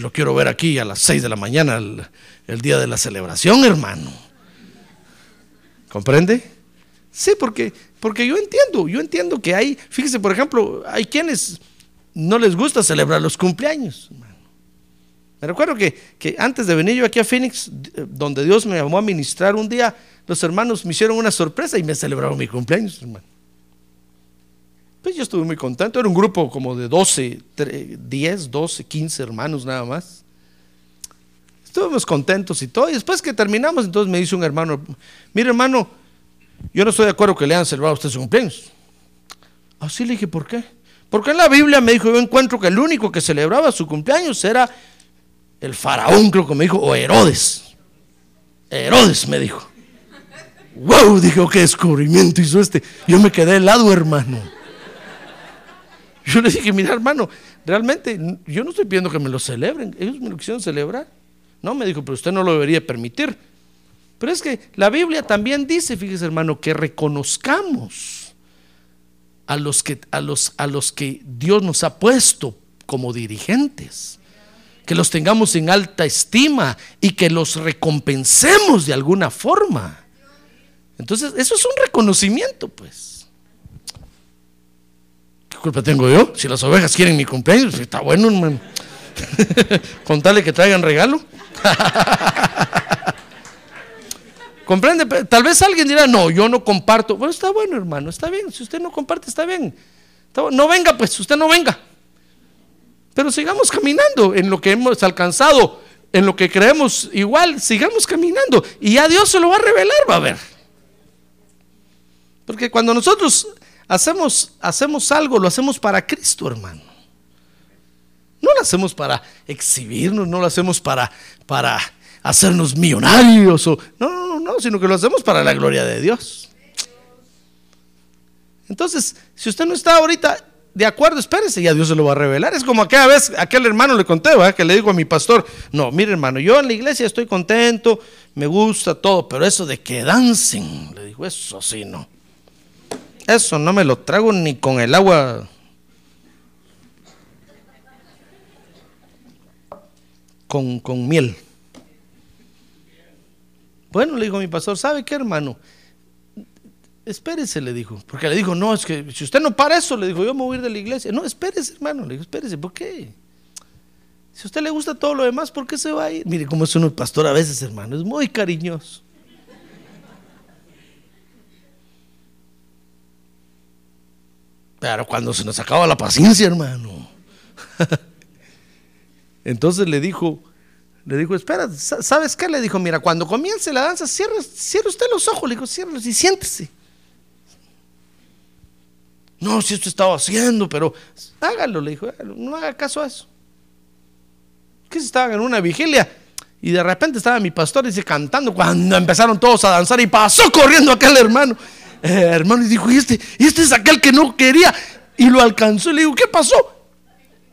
lo quiero ver aquí a las 6 de la mañana, el, día de la celebración, hermano. ¿Comprende? Sí, porque, porque yo entiendo, yo entiendo que hay, fíjese, por ejemplo, hay quienes no les gusta celebrar los cumpleaños. Me recuerdo que, antes de venir yo aquí a Phoenix, donde Dios me llamó a ministrar un día, los hermanos me hicieron una sorpresa y me celebraron mi cumpleaños, hermano. Pues yo estuve muy contento, era un grupo como de 12, 10, 12, 15 hermanos nada más. Estuvimos contentos y todo. Y después que terminamos, entonces me dice un hermano, mire hermano, yo no estoy de acuerdo que le hayan celebrado a usted su cumpleaños. Así le dije, ¿por qué? Porque en la Biblia me dijo, yo encuentro que el único que celebraba su cumpleaños era el faraón, creo que me dijo, o Herodes. Herodes me dijo. Wow, dijo, qué descubrimiento hizo este. Yo me quedé helado, hermano. Yo le dije, mira, hermano, realmente yo no estoy pidiendo que me lo celebren. Ellos me lo quisieron celebrar. No, me dijo, pero usted no lo debería permitir. Pero es que la Biblia también dice, fíjese hermano, que reconozcamos a los que, a los, a los que Dios nos ha puesto como dirigentes, que los tengamos en alta estima y que los recompensemos de alguna forma. Entonces, eso es un reconocimiento, pues. ¿Qué culpa tengo yo? Si las ovejas quieren mi cumpleaños, está bueno, hermano. (laughs) Contarle que traigan regalo. (laughs) ¿Comprende? Tal vez alguien dirá, no, yo no comparto. Bueno, está bueno, hermano, está bien. Si usted no comparte, está bien. No venga, pues, usted no venga. Pero sigamos caminando en lo que hemos alcanzado, en lo que creemos igual, sigamos caminando. Y ya Dios se lo va a revelar, va a ver. Porque cuando nosotros hacemos, hacemos algo, lo hacemos para Cristo, hermano. No lo hacemos para exhibirnos, no lo hacemos para, para hacernos millonarios. O, no, no, no, sino que lo hacemos para la gloria de Dios. Entonces, si usted no está ahorita de acuerdo, espérese, ya Dios se lo va a revelar. Es como aquella vez, aquel hermano le conté, que le digo a mi pastor, no, mire hermano, yo en la iglesia estoy contento, me gusta todo, pero eso de que dancen, le dijo, eso sí, no. Eso no me lo trago ni con el agua. Con, con miel. Bueno, le dijo a mi pastor, ¿sabe qué hermano? Espérese, le dijo. Porque le dijo, no, es que si usted no para eso, le dijo, yo me voy a ir de la iglesia. No, espérese, hermano. Le dijo, espérese, ¿por qué? Si a usted le gusta todo lo demás, ¿por qué se va a ir? Mire cómo es uno pastor a veces, hermano. Es muy cariñoso. Pero cuando se nos acaba la paciencia, hermano. (laughs) Entonces le dijo, le dijo, espera, ¿sabes qué? Le dijo, mira, cuando comience la danza, cierre, cierre usted los ojos, le dijo, cierre y siéntese. No, si esto estaba haciendo, pero hágalo, le dijo, no haga caso a eso. Que si estaban en una vigilia y de repente estaba mi pastor dice cantando cuando empezaron todos a danzar y pasó corriendo aquel hermano. Eh, hermano y dijo, y este, este es aquel que no quería y lo alcanzó. Y le digo, ¿qué pasó?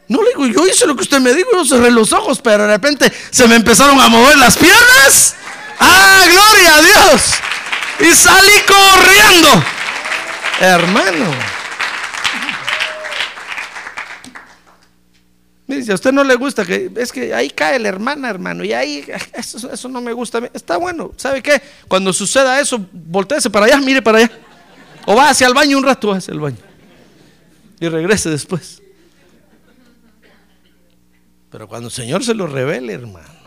No le digo, yo hice lo que usted me dijo, yo cerré los ojos, pero de repente se me empezaron a mover las piernas. ¡Ah, gloria a Dios! Y salí corriendo. Hermano. Si a usted no le gusta, que es que ahí cae la hermana, hermano, y ahí (laughs) eso, no me gusta. Está bueno, ¿sabe qué? Cuando suceda eso, volteese para allá, mire para allá. O va hacia el baño un rato, va hacia el baño. Y regrese después. Pero cuando el Señor se lo revele, hermano.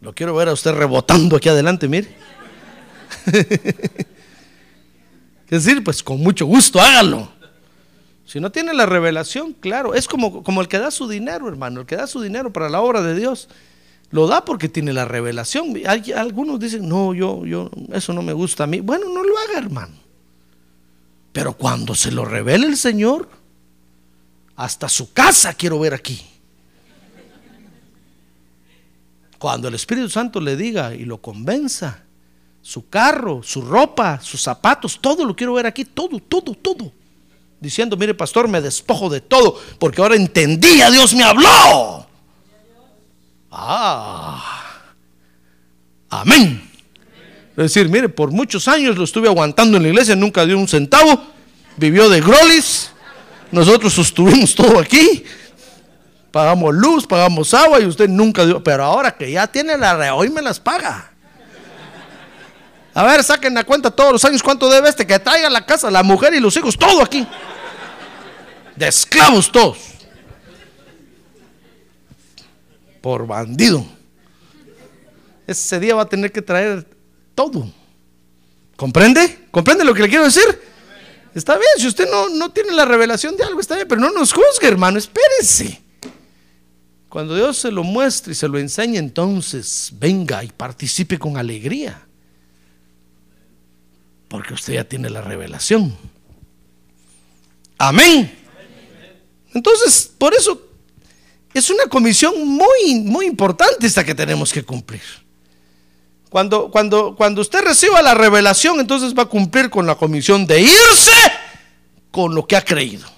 Lo quiero ver a usted rebotando aquí adelante, mire. (laughs) Es decir, pues con mucho gusto, hágalo. Si no tiene la revelación, claro, es como, como el que da su dinero, hermano, el que da su dinero para la obra de Dios. Lo da porque tiene la revelación. Algunos dicen, no, yo, yo, eso no me gusta a mí. Bueno, no lo haga, hermano. Pero cuando se lo revele el Señor, hasta su casa quiero ver aquí. Cuando el Espíritu Santo le diga y lo convenza, su carro, su ropa, sus zapatos, todo lo quiero ver aquí, todo, todo, todo diciendo, mire pastor, me despojo de todo, porque ahora entendí, a Dios me habló. Ah, amén. Es decir, mire, por muchos años lo estuve aguantando en la iglesia, nunca dio un centavo, vivió de grolis, nosotros sostuvimos todo aquí, pagamos luz, pagamos agua y usted nunca dio, pero ahora que ya tiene la re, hoy me las paga. A ver, saquen la cuenta todos los años cuánto debe este, que traiga la casa, la mujer y los hijos, todo aquí de esclavos todos. Por bandido. Ese día va a tener que traer todo. ¿Comprende? ¿Comprende lo que le quiero decir? Está bien, si usted no, no tiene la revelación de algo, está bien, pero no nos juzgue, hermano, espérese. Cuando Dios se lo muestre y se lo enseñe, entonces venga y participe con alegría. Porque usted ya tiene la revelación. Amén. Entonces, por eso es una comisión muy, muy importante esta que tenemos que cumplir. Cuando, cuando, cuando usted reciba la revelación, entonces va a cumplir con la comisión de irse con lo que ha creído.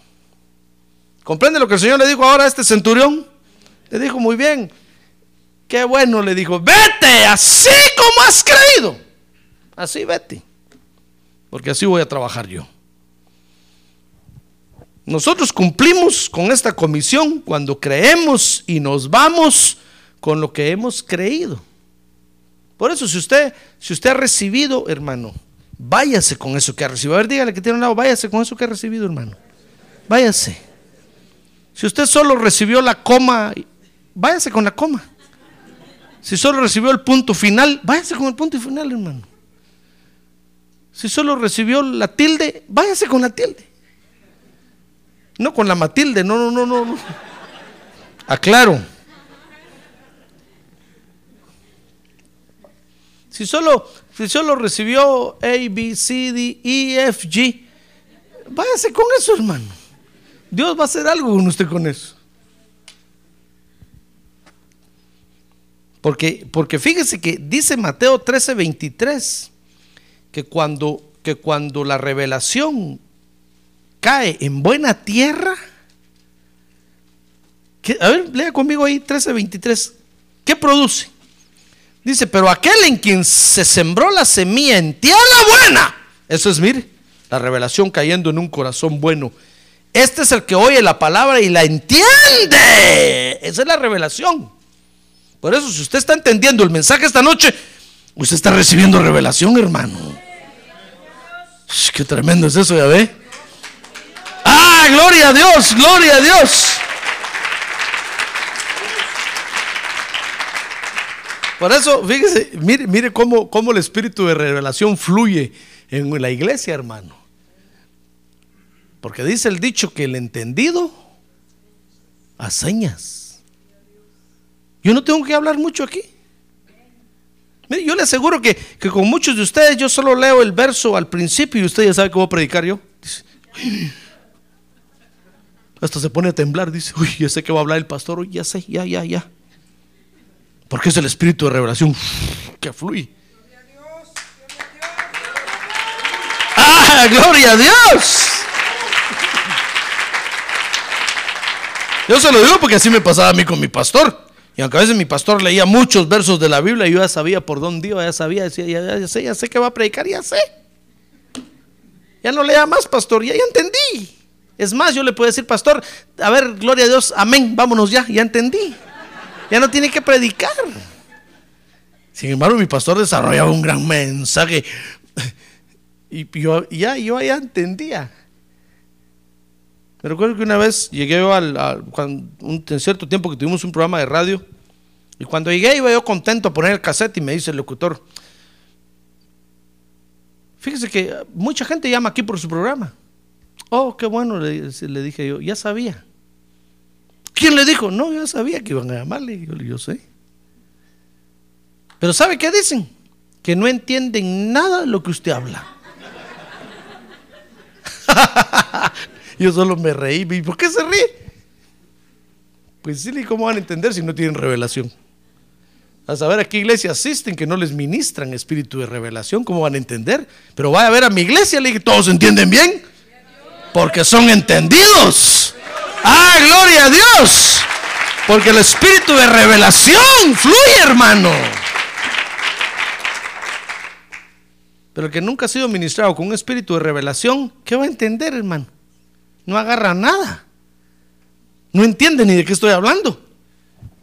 ¿Comprende lo que el Señor le dijo ahora a este centurión? Le dijo, muy bien. Qué bueno, le dijo, vete así como has creído. Así vete. Porque así voy a trabajar yo. Nosotros cumplimos con esta comisión cuando creemos y nos vamos con lo que hemos creído. Por eso, si usted, si usted ha recibido, hermano, váyase con eso que ha recibido. A ver, dígale que tiene un lado, váyase con eso que ha recibido, hermano. Váyase. Si usted solo recibió la coma, váyase con la coma. Si solo recibió el punto final, váyase con el punto final, hermano. Si solo recibió la tilde, váyase con la tilde. No con la Matilde, no, no, no, no. Aclaro. Si solo, si solo recibió A, B, C, D, E, F, G, váyase con eso, hermano. Dios va a hacer algo con usted con eso. Porque, porque fíjese que dice Mateo 13, 23, que cuando, que cuando la revelación cae en buena tierra, a ver, lea conmigo ahí 13:23. ¿Qué produce? Dice, pero aquel en quien se sembró la semilla en tierra buena, eso es, mire, la revelación cayendo en un corazón bueno. Este es el que oye la palabra y la entiende. Esa es la revelación. Por eso, si usted está entendiendo el mensaje esta noche, usted está recibiendo revelación, hermano. Qué tremendo es eso, ya ve. Ah, gloria a Dios, gloria a Dios. Por eso, fíjese, mire, mire cómo, cómo el espíritu de revelación fluye en la iglesia, hermano. Porque dice el dicho que el entendido a señas. Yo no tengo que hablar mucho aquí. Yo le aseguro que, que, con muchos de ustedes yo solo leo el verso al principio y usted ya sabe cómo predicar yo. Dice, hasta se pone a temblar, dice, uy, ya sé que va a hablar el pastor, uy, ya sé, ya, ya, ya. Porque es el espíritu de revelación que fluye. ¡Ah, gloria a Dios! Yo se lo digo porque así me pasaba a mí con mi pastor. Y aunque a veces mi pastor leía muchos versos de la Biblia, yo ya sabía por dónde iba, ya sabía, decía, ya, sé, ya sé que va a predicar, ya sé. Ya no lea más, pastor, ya, ya entendí. Es más, yo le puedo decir, pastor, a ver, gloria a Dios, amén, vámonos ya, ya entendí. Ya no tiene que predicar. Sin embargo, mi pastor desarrollaba un gran mensaje. Y yo ya, yo ya entendía. Me recuerdo que una vez llegué yo al, un, en cierto tiempo que tuvimos un programa de radio. Y cuando llegué iba yo contento a poner el cassette y me dice el locutor, fíjese que mucha gente llama aquí por su programa. Oh, qué bueno, le, le, dije yo, ya sabía. ¿Quién le dijo? No, yo sabía que iban a llamarle. Yo, yo sé. Pero ¿sabe qué dicen? Que no entienden nada de lo que usted habla. (laughs) (laughs) yo solo me reí. ¿Y por qué se ríe? Pues sí, ¿cómo van a entender si no tienen revelación? A saber a qué iglesia asisten que no les ministran espíritu de revelación, ¿cómo van a entender? Pero vaya a ver a mi iglesia, le dije, ¿todos entienden bien? porque son entendidos. Ah, gloria a Dios. Porque el espíritu de revelación fluye, hermano. Pero el que nunca ha sido ministrado con un espíritu de revelación, ¿qué va a entender, hermano? No agarra nada. No entiende ni de qué estoy hablando.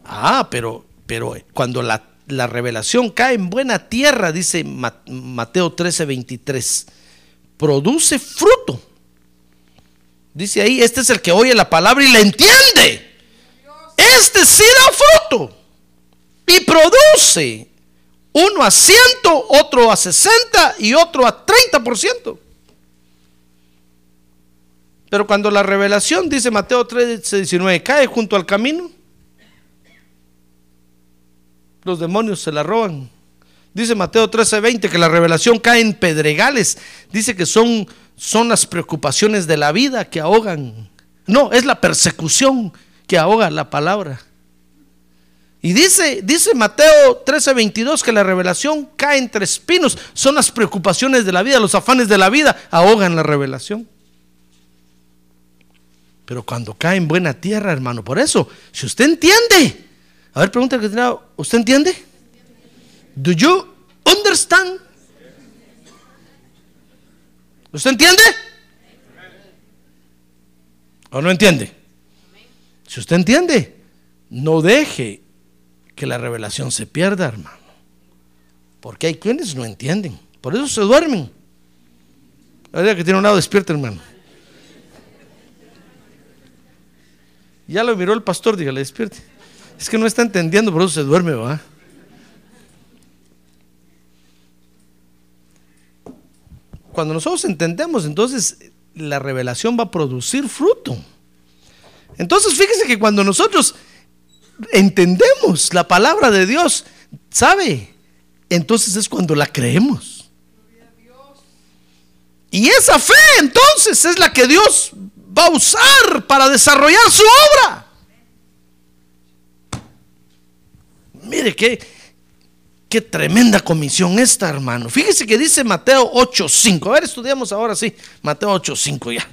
Ah, pero, pero cuando la, la revelación cae en buena tierra, dice Mateo 13, 23, produce fruto Dice ahí, este es el que oye la palabra y la entiende. Este sí da fruto y produce uno a ciento, otro a sesenta y otro a treinta por ciento. Pero cuando la revelación, dice Mateo 13, 19, cae junto al camino, los demonios se la roban. Dice Mateo 13, 20 que la revelación cae en pedregales. Dice que son son las preocupaciones de la vida que ahogan. No, es la persecución que ahoga la palabra. Y dice, dice Mateo 13, 22 que la revelación cae entre espinos. Son las preocupaciones de la vida, los afanes de la vida ahogan la revelación. Pero cuando cae en buena tierra, hermano, por eso, si usted entiende, a ver, pregunta que tiene, ¿usted entiende? Do you understand? ¿Usted entiende? ¿O no entiende? Si usted entiende, no deje que la revelación se pierda, hermano. Porque hay quienes no entienden. Por eso se duermen. La que tiene un lado despierto, hermano. Ya lo miró el pastor, dígale, despierte. Es que no está entendiendo, por eso se duerme, va. Cuando nosotros entendemos, entonces la revelación va a producir fruto. Entonces, fíjese que cuando nosotros entendemos la palabra de Dios, ¿sabe? Entonces es cuando la creemos. Y esa fe entonces es la que Dios va a usar para desarrollar su obra. Mire qué, qué tremenda comisión esta, hermano. Fíjese que dice Mateo 8:5. A ver, estudiamos ahora sí, Mateo 8:5 ya.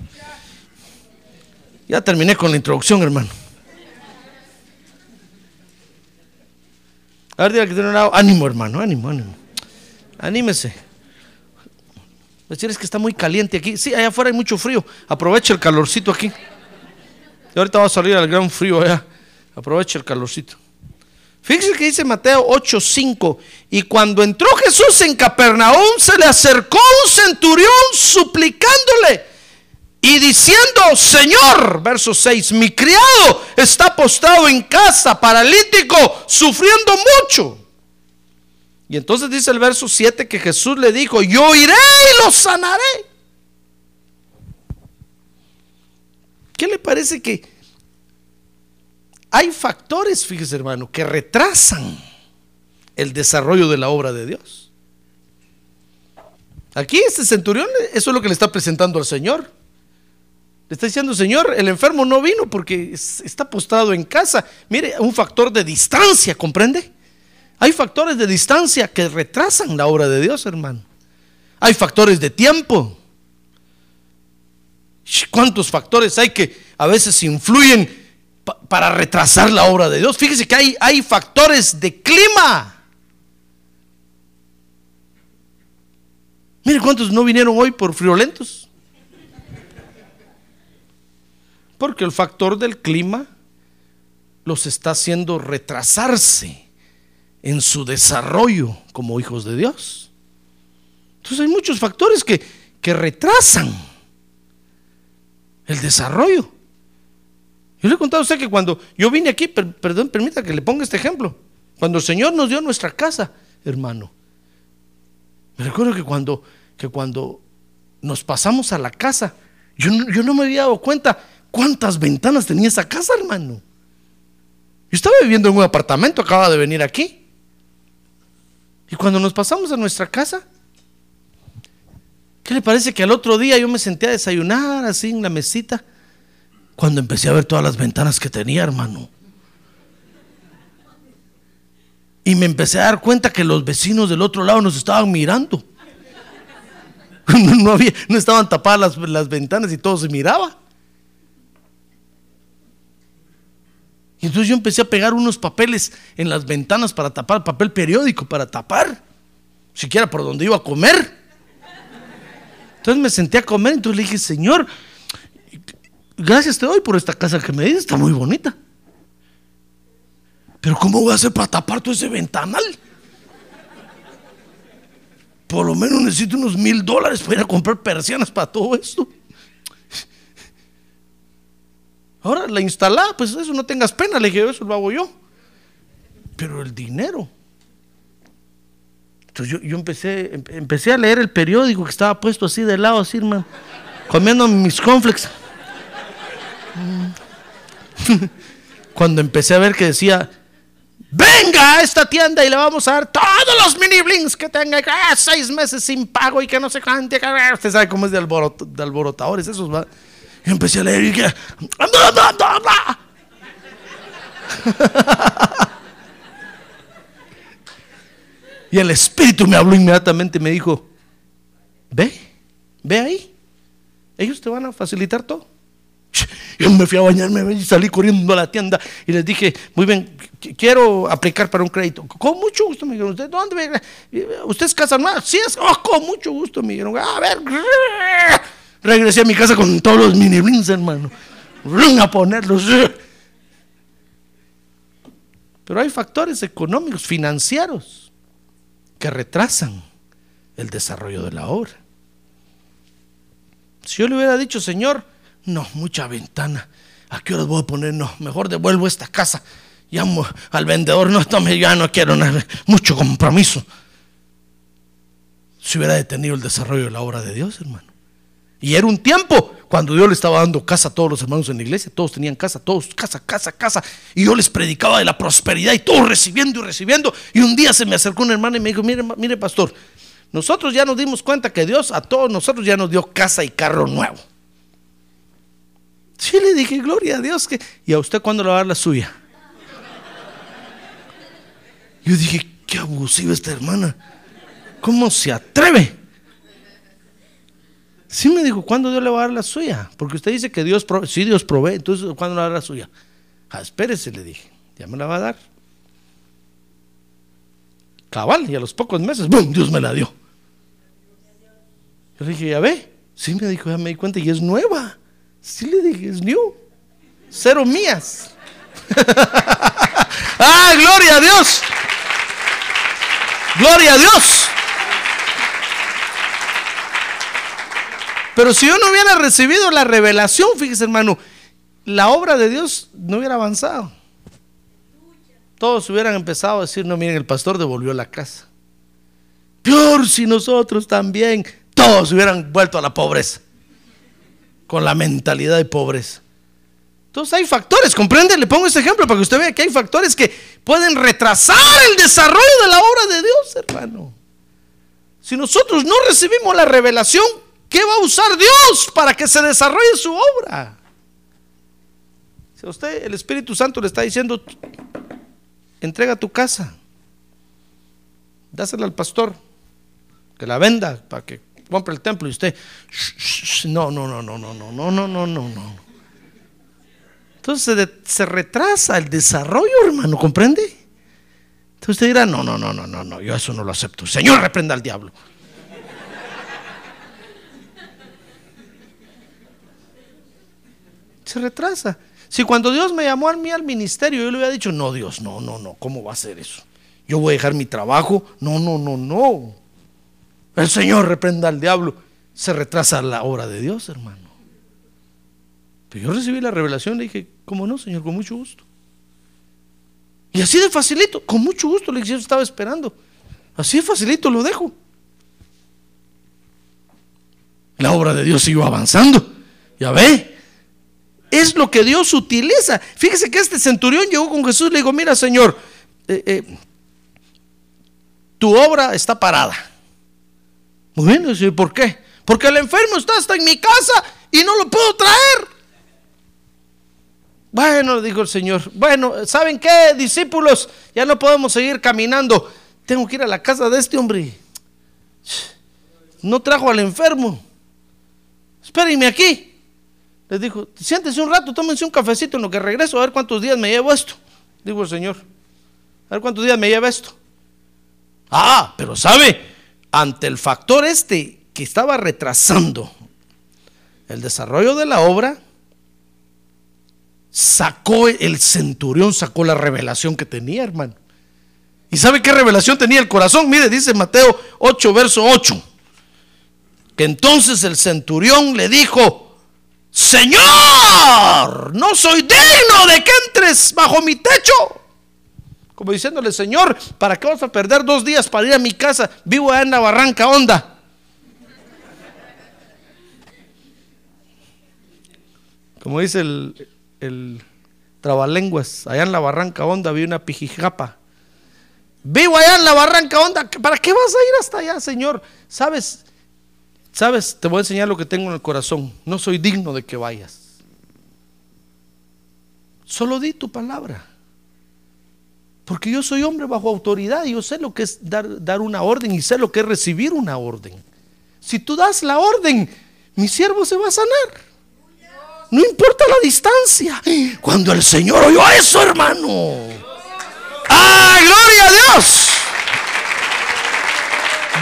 Ya terminé con la introducción, hermano. A ver, que tiene un lado. Ánimo, hermano, ánimo, ánimo. Anímese. Decir es que está muy caliente aquí. Sí, allá afuera hay mucho frío. Aprovecha el calorcito aquí. Y ahorita va a salir al gran frío allá. Aprovecha el calorcito. Fíjese que dice Mateo 8:5. Y cuando entró Jesús en Capernaum, se le acercó un centurión suplicándole y diciendo: Señor, verso 6, mi criado está postrado en casa, paralítico, sufriendo mucho. Y entonces dice el verso 7 que Jesús le dijo, yo iré y lo sanaré. ¿Qué le parece que hay factores, fíjese hermano, que retrasan el desarrollo de la obra de Dios? Aquí este centurión, eso es lo que le está presentando al Señor. Le está diciendo, Señor, el enfermo no vino porque está postrado en casa. Mire, un factor de distancia, ¿comprende? Hay factores de distancia que retrasan la obra de Dios, hermano. Hay factores de tiempo. ¿Cuántos factores hay que a veces influyen para retrasar la obra de Dios? Fíjese que hay, hay factores de clima. Mire cuántos no vinieron hoy por friolentos. Porque el factor del clima los está haciendo retrasarse en su desarrollo como hijos de Dios. Entonces hay muchos factores que, que retrasan el desarrollo. Yo le he contado a usted que cuando yo vine aquí, perdón, permita que le ponga este ejemplo. Cuando el Señor nos dio nuestra casa, hermano, me recuerdo que cuando, que cuando nos pasamos a la casa, yo yo no me había dado cuenta cuántas ventanas tenía esa casa, hermano. Yo estaba viviendo en un apartamento, acaba de venir aquí. Y cuando nos pasamos a nuestra casa, ¿qué le parece que al otro día yo me senté a desayunar así en la mesita? Cuando empecé a ver todas las ventanas que tenía, hermano. Y me empecé a dar cuenta que los vecinos del otro lado nos estaban mirando. (laughs) No, había, no estaban tapadas las, las ventanas y todo se miraba. Y entonces yo empecé a pegar unos papeles en las ventanas para tapar, papel periódico para tapar, siquiera por donde iba a comer. Entonces me senté a comer, entonces le dije, Señor, gracias te doy por esta casa que me diste, está muy bonita. Pero ¿cómo voy a hacer para tapar todo ese ventanal? Por lo menos necesito unos mil dólares para ir a comprar persianas para todo esto. Ahora la instalá, pues eso no tengas pena, le dije, eso lo hago yo. Pero el dinero. Entonces yo, empecé, em, empecé a leer el periódico que estaba puesto así de lado, así, hermano, comiendo mis conflicts. (laughs) Cuando empecé a ver que decía, venga a esta tienda y le vamos a dar todos los mini blinks que tenga, ah, seis meses sin pago y que no se cuánto. Usted sabe cómo es de, alborotadores esos. Empecé a leer y que... y el Espíritu me habló inmediatamente y me dijo, ve, ve ahí. Ellos te van a facilitar todo. Yo me fui a bañarme y salí corriendo a la tienda y les dije, muy bien, qu- quiero aplicar para un crédito. Con mucho gusto me dijeron, ¿usted dónde? ¿Usted es casa? Sí, es, oh, con mucho gusto me dijeron, a ver. Regresé a mi casa con todos los mini hermano. A ponerlos. Pero hay factores económicos, financieros, que retrasan el desarrollo de la obra. Si yo le hubiera dicho, Señor, no, mucha ventana, ¿a qué horas voy a poner? No, mejor devuelvo esta casa. Llamo al vendedor, no, tome, ya no quiero nada, mucho compromiso. Se hubiera detenido el desarrollo de la obra de Dios, hermano. Y era un tiempo cuando Dios le estaba dando casa a todos los hermanos en la iglesia, todos tenían casa, todos casa, casa, casa. Y yo les predicaba de la prosperidad y todos recibiendo y recibiendo. Y un día se me acercó un hermano y me dijo, mire, mire pastor, nosotros ya nos dimos cuenta que Dios a todos nosotros ya nos dio casa y carro nuevo. Sí, le dije, gloria a Dios. que ¿Y a usted cuándo le va a dar la suya? Yo dije, qué abusiva esta hermana. ¿Cómo se atreve? Sí me dijo, ¿cuándo Dios le va a dar la suya? Porque usted dice que Dios provee. Sí, Dios provee. Entonces, ¿cuándo le va a dar la suya? Ah, espérese, le dije. Ya me la va a dar. Cabal, y a los pocos meses, ¡bum! Dios me la dio. Yo le dije, ya ve. Sí me dijo, ya me di cuenta y es nueva. Sí le dije, es new. Cero mías. (laughs) ¡Ah, gloria a Dios! ¡Gloria a Dios! Pero si yo no hubiera recibido la revelación, fíjese hermano, la obra de Dios no hubiera avanzado. Todos hubieran empezado a decir, no, miren, el pastor devolvió la casa. Peor si nosotros también, todos hubieran vuelto a la pobreza, con la mentalidad de pobreza. Entonces hay factores, comprende, le pongo este ejemplo para que usted vea que hay factores que pueden retrasar el desarrollo de la obra de Dios, hermano. Si nosotros no recibimos la revelación, ¿qué va a usar Dios para que se desarrolle su obra? Si a usted el Espíritu Santo le está diciendo, entrega tu casa, dásela al pastor, que la venda para que compre el templo y usted, "Shh, shh, shh, no, no, no, no, no, no, no, no, no, no, no. Entonces se retrasa el desarrollo, hermano, ¿comprende? Entonces usted dirá, no, no, no, no, no, no, yo eso no lo acepto. Señor, reprenda al diablo. Se retrasa. Si cuando Dios me llamó a mí al ministerio, yo le hubiera dicho, no, Dios, no, no, no, ¿cómo va a ser eso? Yo voy a dejar mi trabajo. No, no, no, no. El Señor reprenda al diablo. Se retrasa la obra de Dios, hermano. Pero yo recibí la revelación le dije, ¿cómo no, Señor? Con mucho gusto. Y así de facilito, con mucho gusto le dije, yo estaba esperando. Así de facilito lo dejo. La obra de Dios siguió avanzando. Ya ve. Es lo que Dios utiliza. Fíjese que este centurión llegó con Jesús y le dijo, mira Señor, eh, eh, tu obra está parada. Muy bien, dice, ¿y por qué? Porque el enfermo está hasta en mi casa y no lo puedo traer. Bueno, dijo el Señor, bueno, ¿saben qué, discípulos? Ya no podemos seguir caminando. Tengo que ir a la casa de este hombre. No trajo al enfermo. Espérenme aquí. Les dijo, siéntese un rato, tómense un cafecito en lo que regreso, a ver cuántos días me llevo esto. Dijo el Señor, a ver cuántos días me lleva esto. Ah, pero sabe, ante el factor este que estaba retrasando el desarrollo de la obra, sacó el centurión, sacó la revelación que tenía, hermano. ¿Y sabe qué revelación tenía el corazón? Mire, dice Mateo 8, verso 8. Que entonces el centurión le dijo, Señor, no soy digno de que entres bajo mi techo. Como diciéndole, Señor, ¿para qué vas a perder dos días para ir a mi casa? Vivo allá en la barranca onda. Como dice el, el trabalenguas, allá en la barranca onda había una pijijapa. Vivo allá en la barranca onda. ¿Para qué vas a ir hasta allá, Señor? ¿Sabes? ¿Sabes? Te voy a enseñar lo que tengo en el corazón. No soy digno de que vayas. Solo di tu palabra. Porque yo soy hombre bajo autoridad y yo sé lo que es dar, una orden y sé lo que es recibir una orden. Si tú das la orden, mi siervo se va a sanar. No importa la distancia. Cuando el Señor oyó eso, hermano. ¡Ah, gloria a Dios!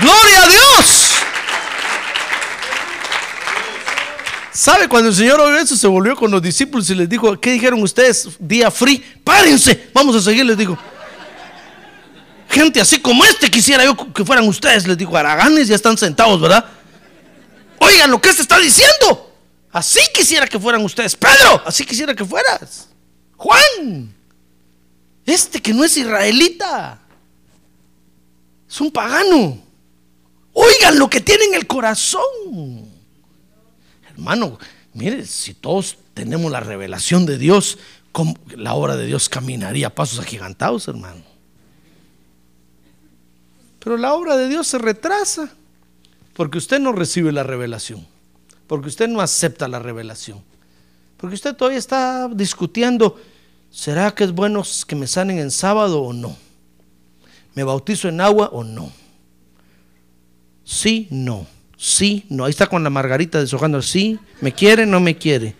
¡Gloria a Dios! ¿Sabe? Cuando el Señor oyó se volvió con los discípulos y les dijo, ¿qué dijeron ustedes? Día free, párense, vamos a seguir, les digo. Gente así como este quisiera yo que fueran ustedes, les digo, Araganes ya están sentados, ¿verdad? Oigan lo que se está diciendo. Así quisiera que fueran ustedes. Pedro, así quisiera que fueras. Juan, este que no es israelita, es un pagano. Oigan lo que tiene en el corazón. Hermano, mire, si todos tenemos la revelación de Dios, la obra de Dios caminaría a pasos agigantados, hermano. Pero la obra de Dios se retrasa porque usted no recibe la revelación porque usted no acepta la revelación. Porque usted todavía está discutiendo, ¿será que es bueno que me sanen en sábado o no? ¿Me bautizo en agua o no? Sí, no. Sí, no. Ahí está con la margarita deshojando. Sí, me quiere, no me quiere.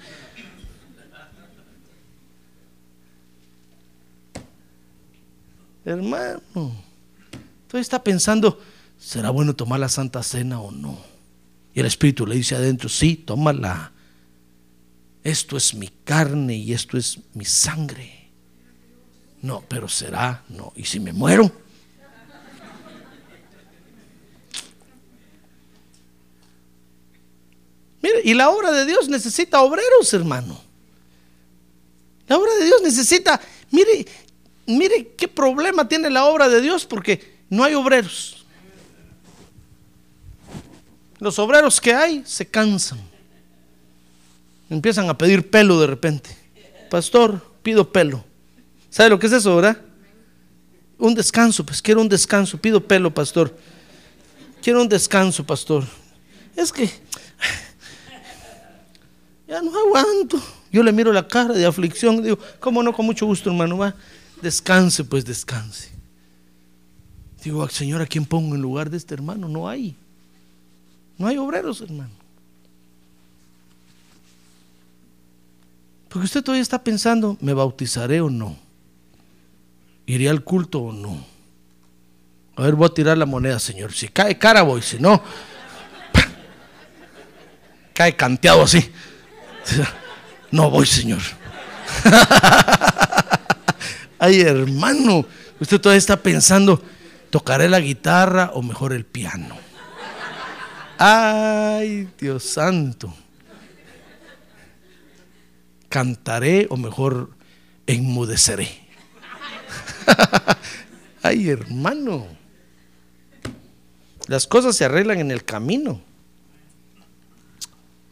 Hermano, todavía está pensando, ¿será bueno tomar la Santa Cena o no? Y el Espíritu le dice adentro, sí, tómala. Esto es mi carne y esto es mi sangre. No, pero será, no. ¿Y si me muero? Mire, y la obra de Dios necesita obreros, hermano. La obra de Dios necesita, mire, mire qué problema tiene la obra de Dios porque no hay obreros. Los obreros que hay se cansan. Empiezan a pedir pelo de repente. Pastor, pido pelo. ¿Sabe lo que es eso, verdad? Un descanso, pues quiero un descanso. Pido pelo, pastor. Quiero un descanso, pastor. Es que ya no aguanto. Yo le miro la cara de aflicción. Digo, ¿cómo no? Con mucho gusto, hermano. Va. Descanse, pues descanse. Digo, Señor, ¿a quién pongo en lugar de este hermano? No hay. No hay obreros, hermano. Porque usted todavía está pensando, ¿me bautizaré o no? ¿Iré al culto o no? A ver, voy a tirar la moneda, Señor. Si cae cara, voy. Si no, cae canteado así. No voy, Señor. (laughs) Ay, hermano, usted todavía está pensando, ¿tocaré la guitarra o mejor el piano? Ay, Dios santo. Cantaré o mejor enmudeceré. (laughs) Ay, hermano. Las cosas se arreglan en el camino.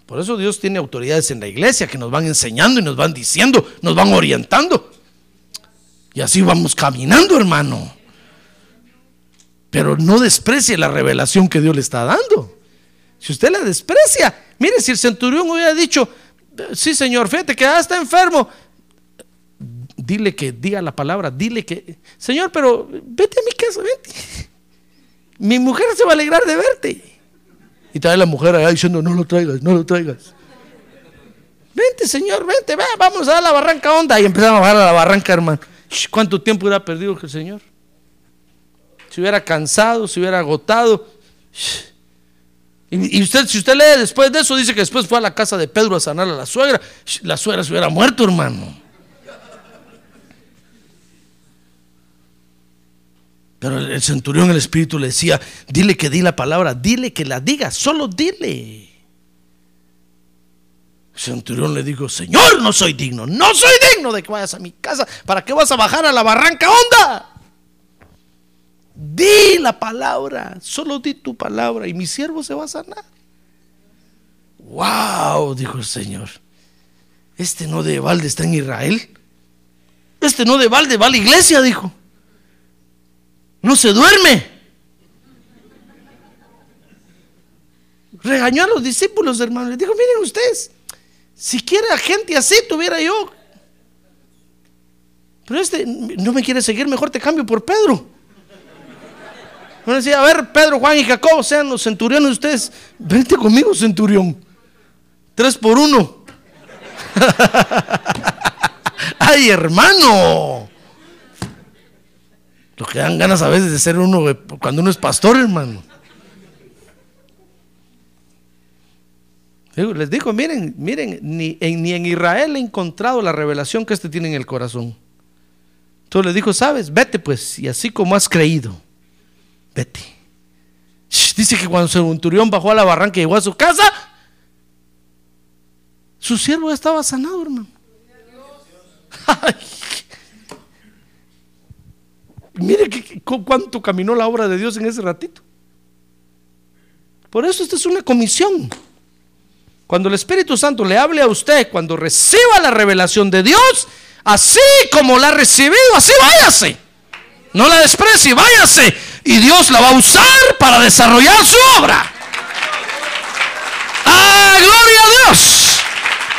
Por eso Dios tiene autoridades en la iglesia que nos van enseñando y nos van diciendo, nos van orientando. Y así vamos caminando, hermano. Pero no desprecie la revelación que Dios le está dando. Si usted la desprecia, mire, si el centurión hubiera dicho, sí señor, fíjate que está enfermo, dile que diga la palabra, dile que, Señor, pero vete a mi casa, vete. Mi mujer se va a alegrar de verte. Y trae la mujer allá diciendo, no lo traigas, no lo traigas. Vente, Señor, vente, vamos a dar la barranca onda. Y empezamos a bajar a la barranca, hermano. ¿Cuánto tiempo hubiera perdido el Señor? Se hubiera cansado, se hubiera agotado. Y, usted, si usted lee después de eso, dice que después fue a la casa de Pedro a sanar a la suegra. La suegra se hubiera muerto, hermano. Pero el centurión, el espíritu le decía, dile que di la palabra, dile que la diga, solo dile. El centurión le dijo, Señor, no soy digno, no soy digno de que vayas a mi casa. ¿Para qué vas a bajar a la barranca honda? Di la palabra, solo di tu palabra y mi siervo se va a sanar. Wow, dijo el Señor. Este no de balde está en Israel. Este no de balde va a la iglesia, dijo. No se duerme. Regañó a los discípulos, hermanos. Les dijo, miren ustedes, si quiere gente así, tuviera yo. Pero este no me quiere seguir, mejor te cambio por Pedro decía, a ver, Pedro, Juan y Jacobo, sean los centuriones ustedes. Vente conmigo, centurión. Tres por uno. (laughs) ¡Ay, hermano! Lo que dan ganas a veces de ser uno cuando uno es pastor, hermano. Les digo, miren, miren, ni en, Israel he encontrado la revelación que este tiene en el corazón. Entonces les dijo, sabes, vete pues, y así como has creído, vete. dice que cuando Centurión bajó a la barranca y llegó a su casa, su siervo estaba sanado, hermano. (laughs) Mire cuánto caminó la obra de Dios en ese ratito. Por eso esta es una comisión. Cuando el Espíritu Santo le hable a usted, cuando reciba la revelación de Dios, así como la ha recibido, así váyase. No la desprecie, váyase. Y Dios la va a usar para desarrollar su obra. ¡Ah, gloria a Dios!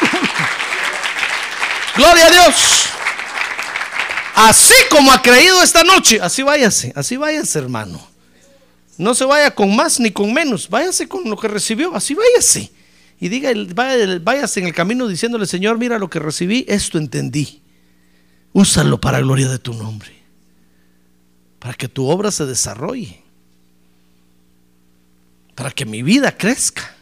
(laughs) gloria a Dios. Así como ha creído esta noche, así váyase, así váyase, hermano. No se vaya con más ni con menos, váyase con lo que recibió, así váyase. Y diga, váyase en el camino diciéndole, Señor, mira lo que recibí, esto entendí. Úsalo para gloria de tu nombre. Para que tu obra se desarrolle. Para que mi vida crezca.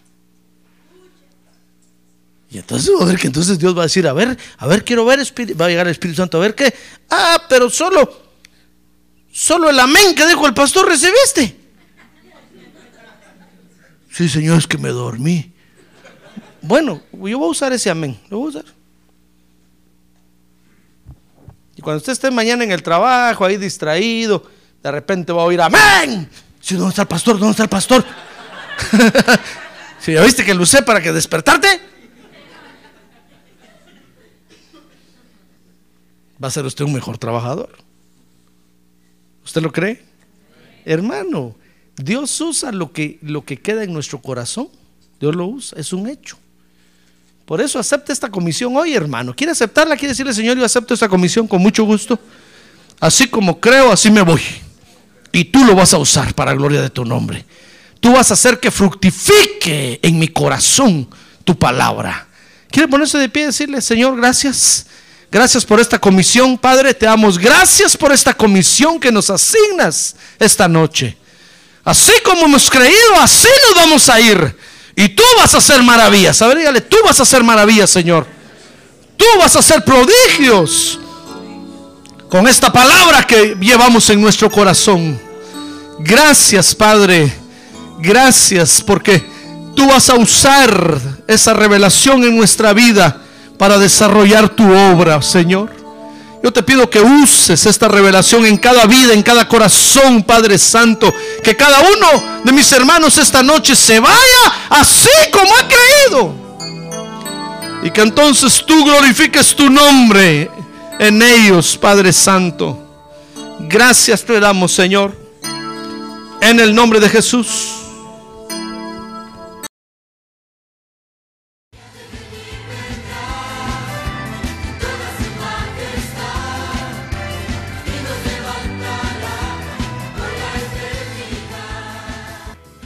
Y entonces a ver que entonces Dios va a decir, a ver, a ver, quiero ver, va a llegar el Espíritu Santo, a ver qué. Ah, pero solo, solo el amén que dijo el pastor recibiste. Sí, Señor, es que me dormí. Bueno, yo voy a usar ese amén, lo voy a usar. Y cuando usted esté mañana en el trabajo, ahí distraído, de repente va a oír amén. Si ¿dónde está el pastor? ¿Dónde está el pastor? (laughs) si ya viste que lo usé para que despertarte. Va a ser usted un mejor trabajador. ¿Usted lo cree? Hermano, Dios usa lo que, lo que queda en nuestro corazón. Dios lo usa, es un hecho. Por eso acepte esta comisión hoy, hermano. ¿Quiere aceptarla? ¿Quiere decirle, Señor, yo acepto esta comisión con mucho gusto? Así como creo, así me voy. Y tú lo vas a usar para gloria de tu nombre. Tú vas a hacer que fructifique en mi corazón tu palabra. ¿Quiere ponerse de pie y decirle, Señor, gracias? Gracias por esta comisión, Padre, te damos gracias por esta comisión que nos asignas esta noche. Así como hemos creído, así nos vamos a ir. Y tú vas a hacer maravillas. A ver, dígale, tú vas a hacer maravillas, Señor. Tú vas a hacer prodigios con esta palabra que llevamos en nuestro corazón. Gracias, Padre. Gracias porque tú vas a usar esa revelación en nuestra vida para desarrollar tu obra, Señor. Yo te pido que uses esta revelación en cada vida, en cada corazón, Padre Santo. Que cada uno de mis hermanos esta noche se vaya así como ha creído. Y que entonces tú glorifiques tu nombre en ellos, Padre Santo. Gracias te damos, Señor. En el nombre de Jesús.